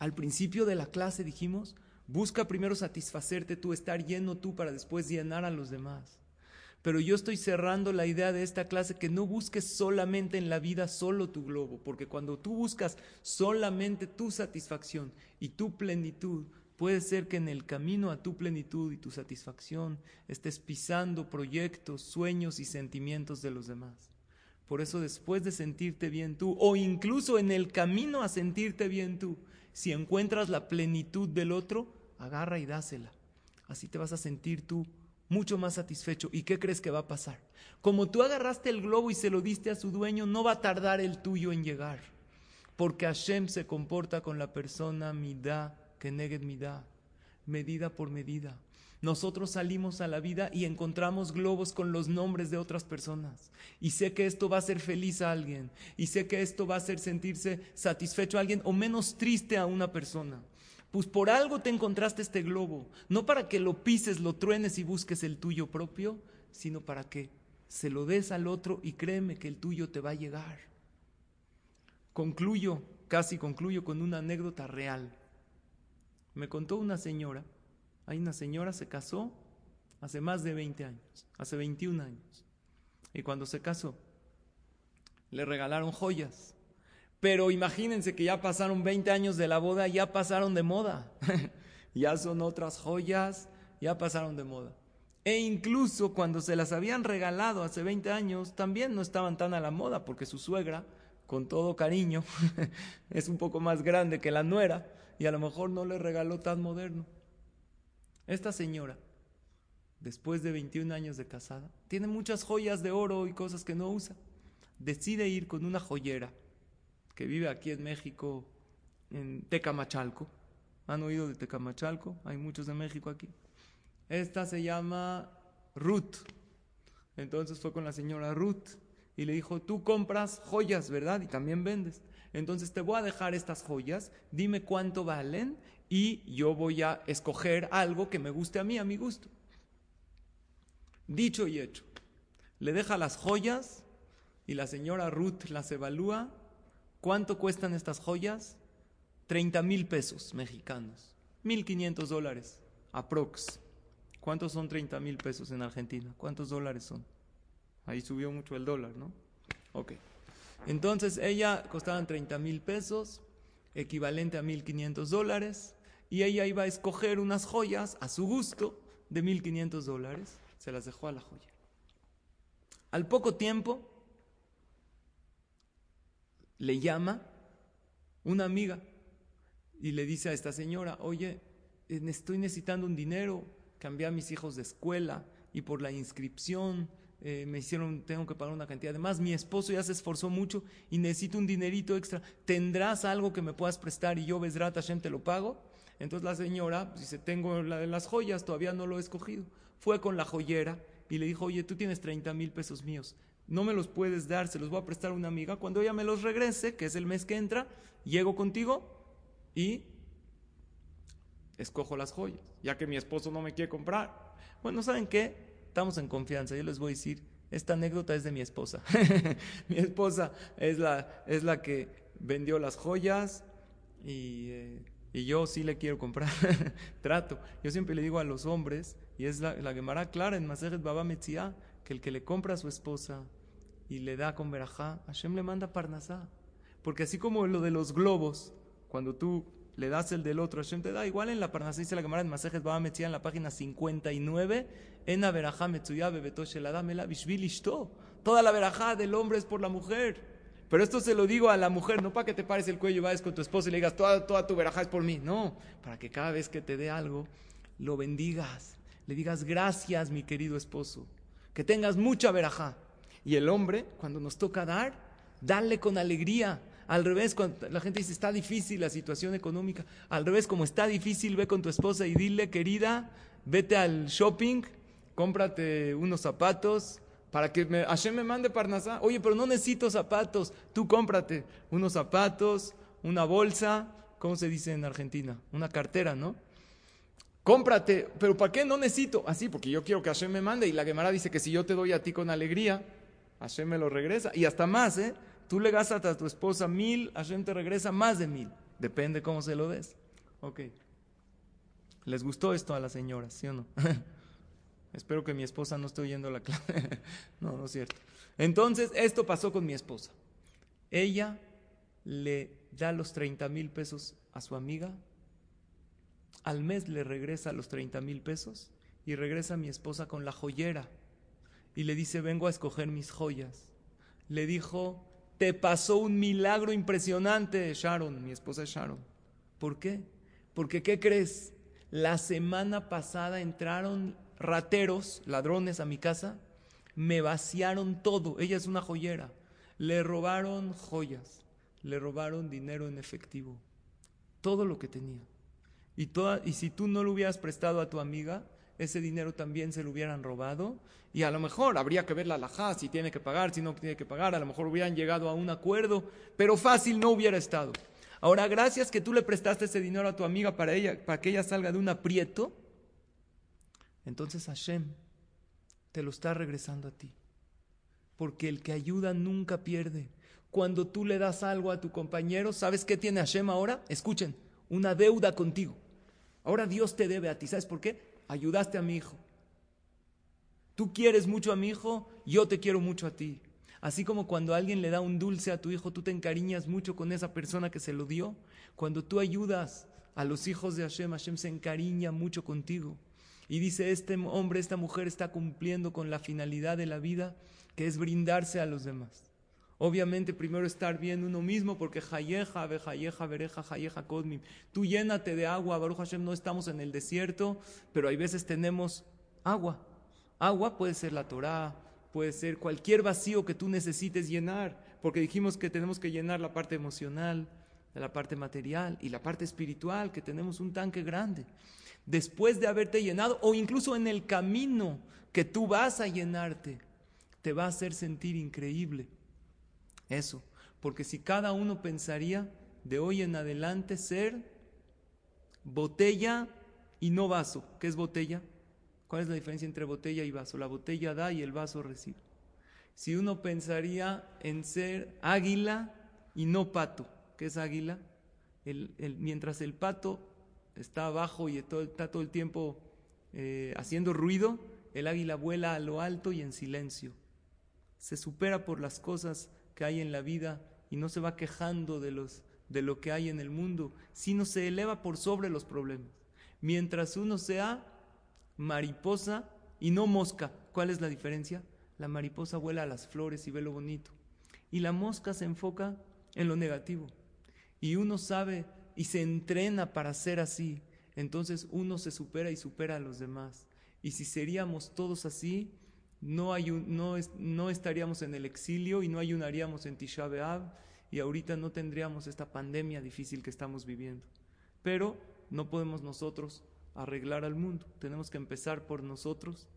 Al principio de la clase dijimos, busca primero satisfacerte tú, estar lleno tú para después llenar a los demás. Pero yo estoy cerrando la idea de esta clase que no busques solamente en la vida solo tu globo, porque cuando tú buscas solamente tu satisfacción y tu plenitud, puede ser que en el camino a tu plenitud y tu satisfacción estés pisando proyectos, sueños y sentimientos de los demás. Por eso después de sentirte bien tú, o incluso en el camino a sentirte bien tú, si encuentras la plenitud del otro, agarra y dásela. Así te vas a sentir tú mucho más satisfecho. ¿Y qué crees que va a pasar? Como tú agarraste el globo y se lo diste a su dueño, no va a tardar el tuyo en llegar. Porque Hashem se comporta con la persona midá, que negue midá, medida por medida. Nosotros salimos a la vida y encontramos globos con los nombres de otras personas. Y sé que esto va a hacer feliz a alguien. Y sé que esto va a hacer sentirse satisfecho a alguien o menos triste a una persona. Pues por algo te encontraste este globo, no para que lo pises, lo truenes y busques el tuyo propio, sino para que se lo des al otro y créeme que el tuyo te va a llegar. Concluyo, casi concluyo con una anécdota real. Me contó una señora, hay una señora se casó hace más de 20 años, hace 21 años. Y cuando se casó, le regalaron joyas pero imagínense que ya pasaron 20 años de la boda, ya pasaron de moda. [LAUGHS] ya son otras joyas, ya pasaron de moda. E incluso cuando se las habían regalado hace 20 años, también no estaban tan a la moda, porque su suegra, con todo cariño, [LAUGHS] es un poco más grande que la nuera y a lo mejor no le regaló tan moderno. Esta señora, después de 21 años de casada, tiene muchas joyas de oro y cosas que no usa. Decide ir con una joyera que vive aquí en México, en Tecamachalco. ¿Han oído de Tecamachalco? Hay muchos de México aquí. Esta se llama Ruth. Entonces fue con la señora Ruth y le dijo, tú compras joyas, ¿verdad? Y también vendes. Entonces te voy a dejar estas joyas, dime cuánto valen y yo voy a escoger algo que me guste a mí, a mi gusto. Dicho y hecho. Le deja las joyas y la señora Ruth las evalúa ¿Cuánto cuestan estas joyas? 30 mil pesos mexicanos. 1.500 dólares, aprox. ¿Cuántos son 30 mil pesos en Argentina? ¿Cuántos dólares son? Ahí subió mucho el dólar, ¿no? Ok. Entonces ella costaban 30 mil pesos, equivalente a 1.500 dólares, y ella iba a escoger unas joyas a su gusto de 1.500 dólares. Se las dejó a la joya. Al poco tiempo, le llama una amiga y le dice a esta señora, oye, estoy necesitando un dinero, cambié a mis hijos de escuela y por la inscripción eh, me hicieron, tengo que pagar una cantidad. Además, mi esposo ya se esforzó mucho y necesito un dinerito extra. ¿Tendrás algo que me puedas prestar y yo, Besrat Hashem, te lo pago? Entonces la señora dice, tengo la de las joyas, todavía no lo he escogido. Fue con la joyera y le dijo, oye, tú tienes 30 mil pesos míos, no me los puedes dar, se los voy a prestar a una amiga. Cuando ella me los regrese, que es el mes que entra, llego contigo y escojo las joyas, ya que mi esposo no me quiere comprar. Bueno, ¿saben qué? Estamos en confianza. Yo les voy a decir, esta anécdota es de mi esposa. [LAUGHS] mi esposa es la, es la que vendió las joyas y, eh, y yo sí le quiero comprar. [LAUGHS] Trato. Yo siempre le digo a los hombres, y es la, la Gemara clara en Maseret Baba Metzia, que el que le compra a su esposa y le da con verajá, Hashem le manda parnasá. Porque así como lo de los globos, cuando tú le das el del otro, Hashem te da. Igual en la Parnasá dice la Gemara en Masejes Baba Metzia en la página 59, en la verajá Metzuya Bebetosh la Bishvil. Toda la verajá del hombre es por la mujer. Pero esto se lo digo a la mujer, no para que te pares el cuello y vayas con tu esposo y le digas, toda, toda tu verajá es por mí. No, para que cada vez que te dé algo, lo bendigas. Le digas, gracias, mi querido esposo. Que tengas mucha verajá. Y el hombre, cuando nos toca dar, dale con alegría. Al revés, cuando la gente dice, está difícil la situación económica. Al revés, como está difícil, ve con tu esposa y dile, querida, vete al shopping, cómprate unos zapatos, para que me, Hashem me mande Parnasá. Oye, pero no necesito zapatos. Tú cómprate unos zapatos, una bolsa, ¿cómo se dice en Argentina? Una cartera, ¿no? Cómprate, pero ¿para qué no necesito? Así, porque yo quiero que Hashem me mande. Y la Gemara dice que si yo te doy a ti con alegría, Hashem me lo regresa. Y hasta más, ¿eh? Tú le gastas a tu esposa mil, Hashem te regresa más de mil. Depende cómo se lo des. Ok. ¿Les gustó esto a las señoras, sí o no? [LAUGHS] Espero que mi esposa no esté oyendo la clase. [LAUGHS] no, no es cierto. Entonces, esto pasó con mi esposa. Ella le da los 30 mil pesos a su amiga. Al mes le regresa los 30 mil pesos y regresa mi esposa con la joyera y le dice, vengo a escoger mis joyas. Le dijo, te pasó un milagro impresionante, Sharon, mi esposa es Sharon. ¿Por qué? Porque, ¿qué crees? La semana pasada entraron rateros, ladrones a mi casa, me vaciaron todo. Ella es una joyera. Le robaron joyas, le robaron dinero en efectivo, todo lo que tenía. Y, toda, y si tú no lo hubieras prestado a tu amiga, ese dinero también se lo hubieran robado. Y a lo mejor habría que ver la alajá, si tiene que pagar, si no tiene que pagar. A lo mejor hubieran llegado a un acuerdo, pero fácil no hubiera estado. Ahora, gracias que tú le prestaste ese dinero a tu amiga para, ella, para que ella salga de un aprieto, entonces Hashem te lo está regresando a ti. Porque el que ayuda nunca pierde. Cuando tú le das algo a tu compañero, ¿sabes qué tiene Hashem ahora? Escuchen, una deuda contigo. Ahora Dios te debe a ti. ¿Sabes por qué? Ayudaste a mi hijo. Tú quieres mucho a mi hijo, yo te quiero mucho a ti. Así como cuando alguien le da un dulce a tu hijo, tú te encariñas mucho con esa persona que se lo dio. Cuando tú ayudas a los hijos de Hashem, Hashem se encariña mucho contigo. Y dice, este hombre, esta mujer está cumpliendo con la finalidad de la vida, que es brindarse a los demás. Obviamente primero estar bien uno mismo, porque Hayeja, Bejayeja, Bereja, Hayeja, Kodmim. Tú llénate de agua, Baruch Hashem, no estamos en el desierto, pero hay veces tenemos agua. Agua puede ser la Torah, puede ser cualquier vacío que tú necesites llenar, porque dijimos que tenemos que llenar la parte emocional, la parte material y la parte espiritual, que tenemos un tanque grande después de haberte llenado o incluso en el camino que tú vas a llenarte, te va a hacer sentir increíble. Eso, porque si cada uno pensaría de hoy en adelante ser botella y no vaso, ¿qué es botella? ¿Cuál es la diferencia entre botella y vaso? La botella da y el vaso recibe. Si uno pensaría en ser águila y no pato, ¿qué es águila? mientras el pato está abajo y está todo el tiempo eh, haciendo ruido, el águila vuela a lo alto y en silencio. Se supera por las cosas que hay en la vida y no se va quejando de, los, de lo que hay en el mundo, sino se eleva por sobre los problemas. Mientras uno sea mariposa y no mosca, ¿cuál es la diferencia? La mariposa vuela a las flores y ve lo bonito. Y la mosca se enfoca en lo negativo. Y uno sabe y se entrena para ser así, entonces uno se supera y supera a los demás. Y si seríamos todos así, no, no, no estaríamos en el exilio y no ayunaríamos en Tisha B'Av y ahorita no tendríamos esta pandemia difícil que estamos viviendo. Pero no podemos nosotros arreglar al mundo, tenemos que empezar por nosotros,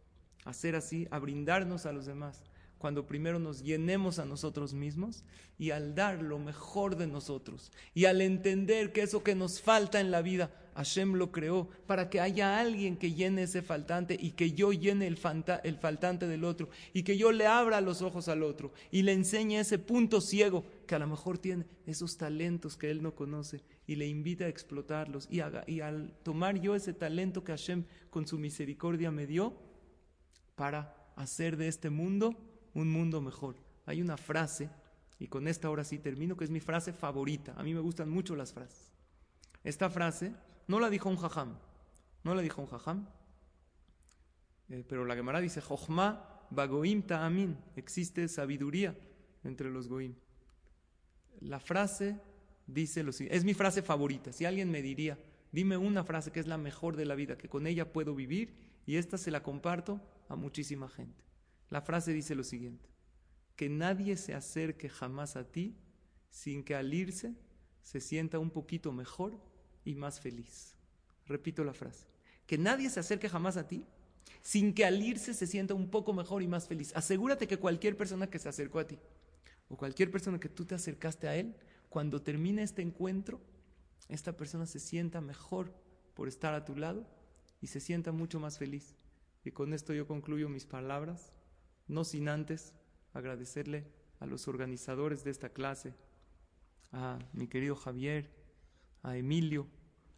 a ser así, a brindarnos a los demás cuando primero nos llenemos a nosotros mismos y al dar lo mejor de nosotros y al entender que eso que nos falta en la vida, Hashem lo creó para que haya alguien que llene ese faltante y que yo llene el, el faltante del otro y que yo le abra los ojos al otro y le enseñe ese punto ciego que a lo mejor tiene esos talentos que él no conoce y le invita a explotarlos y, y al tomar yo ese talento que Hashem con su misericordia me dio para hacer de este mundo un mundo mejor. Hay una frase, y con esta ahora sí termino, que es mi frase favorita. A mí me gustan mucho las frases. Esta frase no la dijo un jajam, no la dijo un jajam, eh, pero la Gemara dice, Jochma bagoim ta'amin, existe sabiduría entre los goim. La frase dice lo siguiente, es mi frase favorita, si alguien me diría, dime una frase que es la mejor de la vida, que con ella puedo vivir, y esta se la comparto a muchísima gente. La frase dice lo siguiente, que nadie se acerque jamás a ti sin que al irse se sienta un poquito mejor y más feliz. Repito la frase, que nadie se acerque jamás a ti sin que al irse se sienta un poco mejor y más feliz. Asegúrate que cualquier persona que se acercó a ti o cualquier persona que tú te acercaste a él, cuando termine este encuentro, esta persona se sienta mejor por estar a tu lado y se sienta mucho más feliz. Y con esto yo concluyo mis palabras, no sin antes agradecerle a los organizadores de esta clase, a mi querido Javier, a Emilio,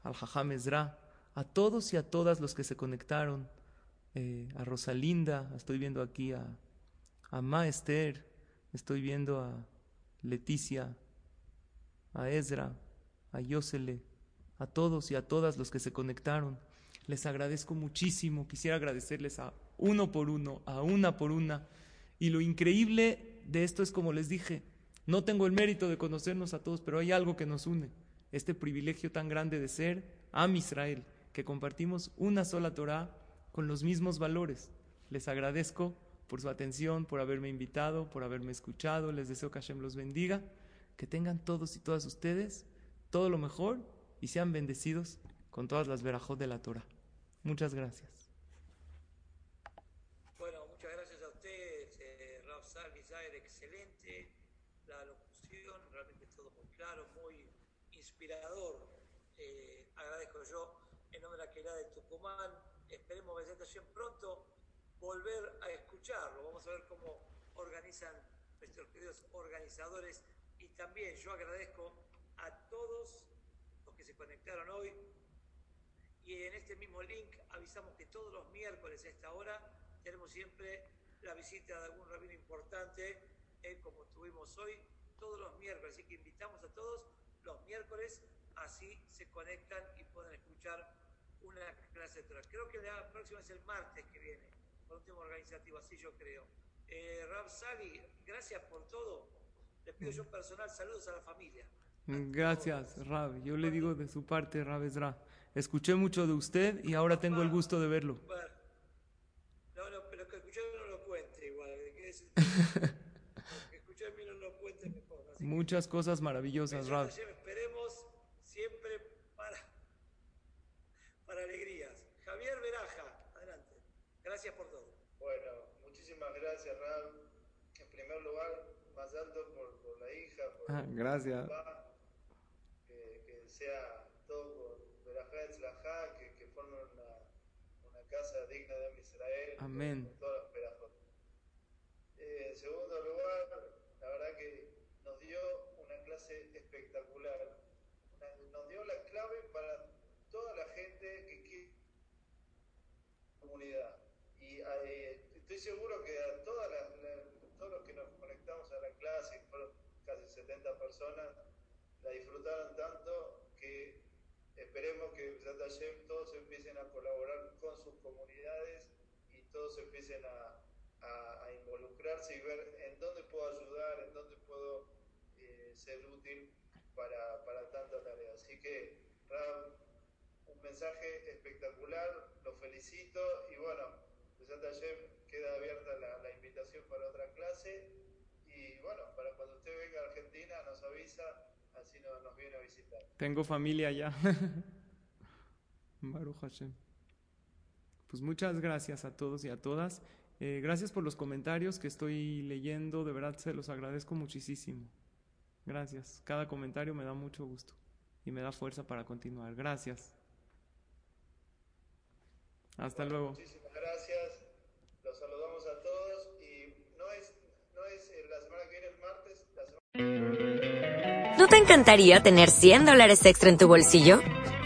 al Jajam Ezra, a todos y a todas los que se conectaron, eh, a Rosalinda, estoy viendo aquí a, a Maester, estoy viendo a Leticia, a Ezra, a Yosele, a todos y a todas los que se conectaron. Les agradezco muchísimo, quisiera agradecerles a uno por uno, a una por una. Y lo increíble de esto es como les dije, no tengo el mérito de conocernos a todos, pero hay algo que nos une, este privilegio tan grande de ser Am Israel, que compartimos una sola Torah con los mismos valores. Les agradezco por su atención, por haberme invitado, por haberme escuchado. Les deseo que Hashem los bendiga, que tengan todos y todas ustedes todo lo mejor y sean bendecidos con todas las verajot de la Torah. Muchas gracias. Bueno, muchas gracias a ustedes, eh, Rav Salvi Zaire, excelente la locución, realmente todo muy claro, muy inspirador. Eh, agradezco yo en nombre de la querida de Tucumán, esperemos presentación pronto volver a escucharlo, vamos a ver cómo organizan nuestros queridos organizadores y también yo agradezco a todos los que se conectaron hoy, y en este mismo link avisamos que todos los miércoles a esta hora tenemos siempre la visita de algún rabino importante, eh, como tuvimos hoy, todos los miércoles. Así que invitamos a todos los miércoles, así se conectan y pueden escuchar una clase de Torah. Creo que la próxima es el martes que viene, por tema organizativo, así yo creo. Eh, Rab Sali, gracias por todo. Les pido yo personal saludos a la familia. Gracias, Rab. Yo le digo de su parte, Rab Ezra. Escuché mucho de usted y ahora tengo el gusto de verlo. No, no, pero que escuché no lo cuente igual. [LAUGHS] Que, es, que escuché a mí no lo cuente mejor. Así que, Muchas cosas maravillosas, Rab. Esperemos siempre para, para alegrías. Javier Veraja, adelante. Gracias por todo. Bueno, muchísimas gracias, Ram. En primer lugar, más alto por, por la hija, por Ah, gracias. el papá, que, que sea todo por Berajá Etzlajá, que, que formen una, una casa digna de Israel. Amén todas las Berajot. Eh, en segundo lugar, la verdad que nos dio una clase espectacular. Nos dio la clave para toda la gente que quiere comunidad. Y eh, estoy seguro que a todas todos los que nos conectamos a la clase, casi 70 personas, la disfrutaron tanto que esperemos que Hashem, todos empiecen a colaborar con sus comunidades y todos empiecen a involucrarse y ver en dónde puedo ayudar, en dónde puedo eh, ser útil para, para tanta tarea. Así que, Ram, un mensaje espectacular, lo felicito y bueno, Hashem queda abierta la, la invitación para otra clase y bueno, para cuando usted venga a Argentina nos avisa, así no- nos viene a visitar. Tengo familia allá. [LAUGHS] Baruch Hashem. Pues muchas gracias a todos y a todas. Eh, gracias por los comentarios que estoy leyendo. De verdad se los agradezco muchísimo. Gracias. Cada comentario me da mucho gusto y me da fuerza para continuar. Gracias. Hasta luego. Muchísimas gracias, los saludamos a todos y no es, no es eh, la semana que viene el martes, la semana ¿No te encantaría tener 100 dólares extra en tu bolsillo?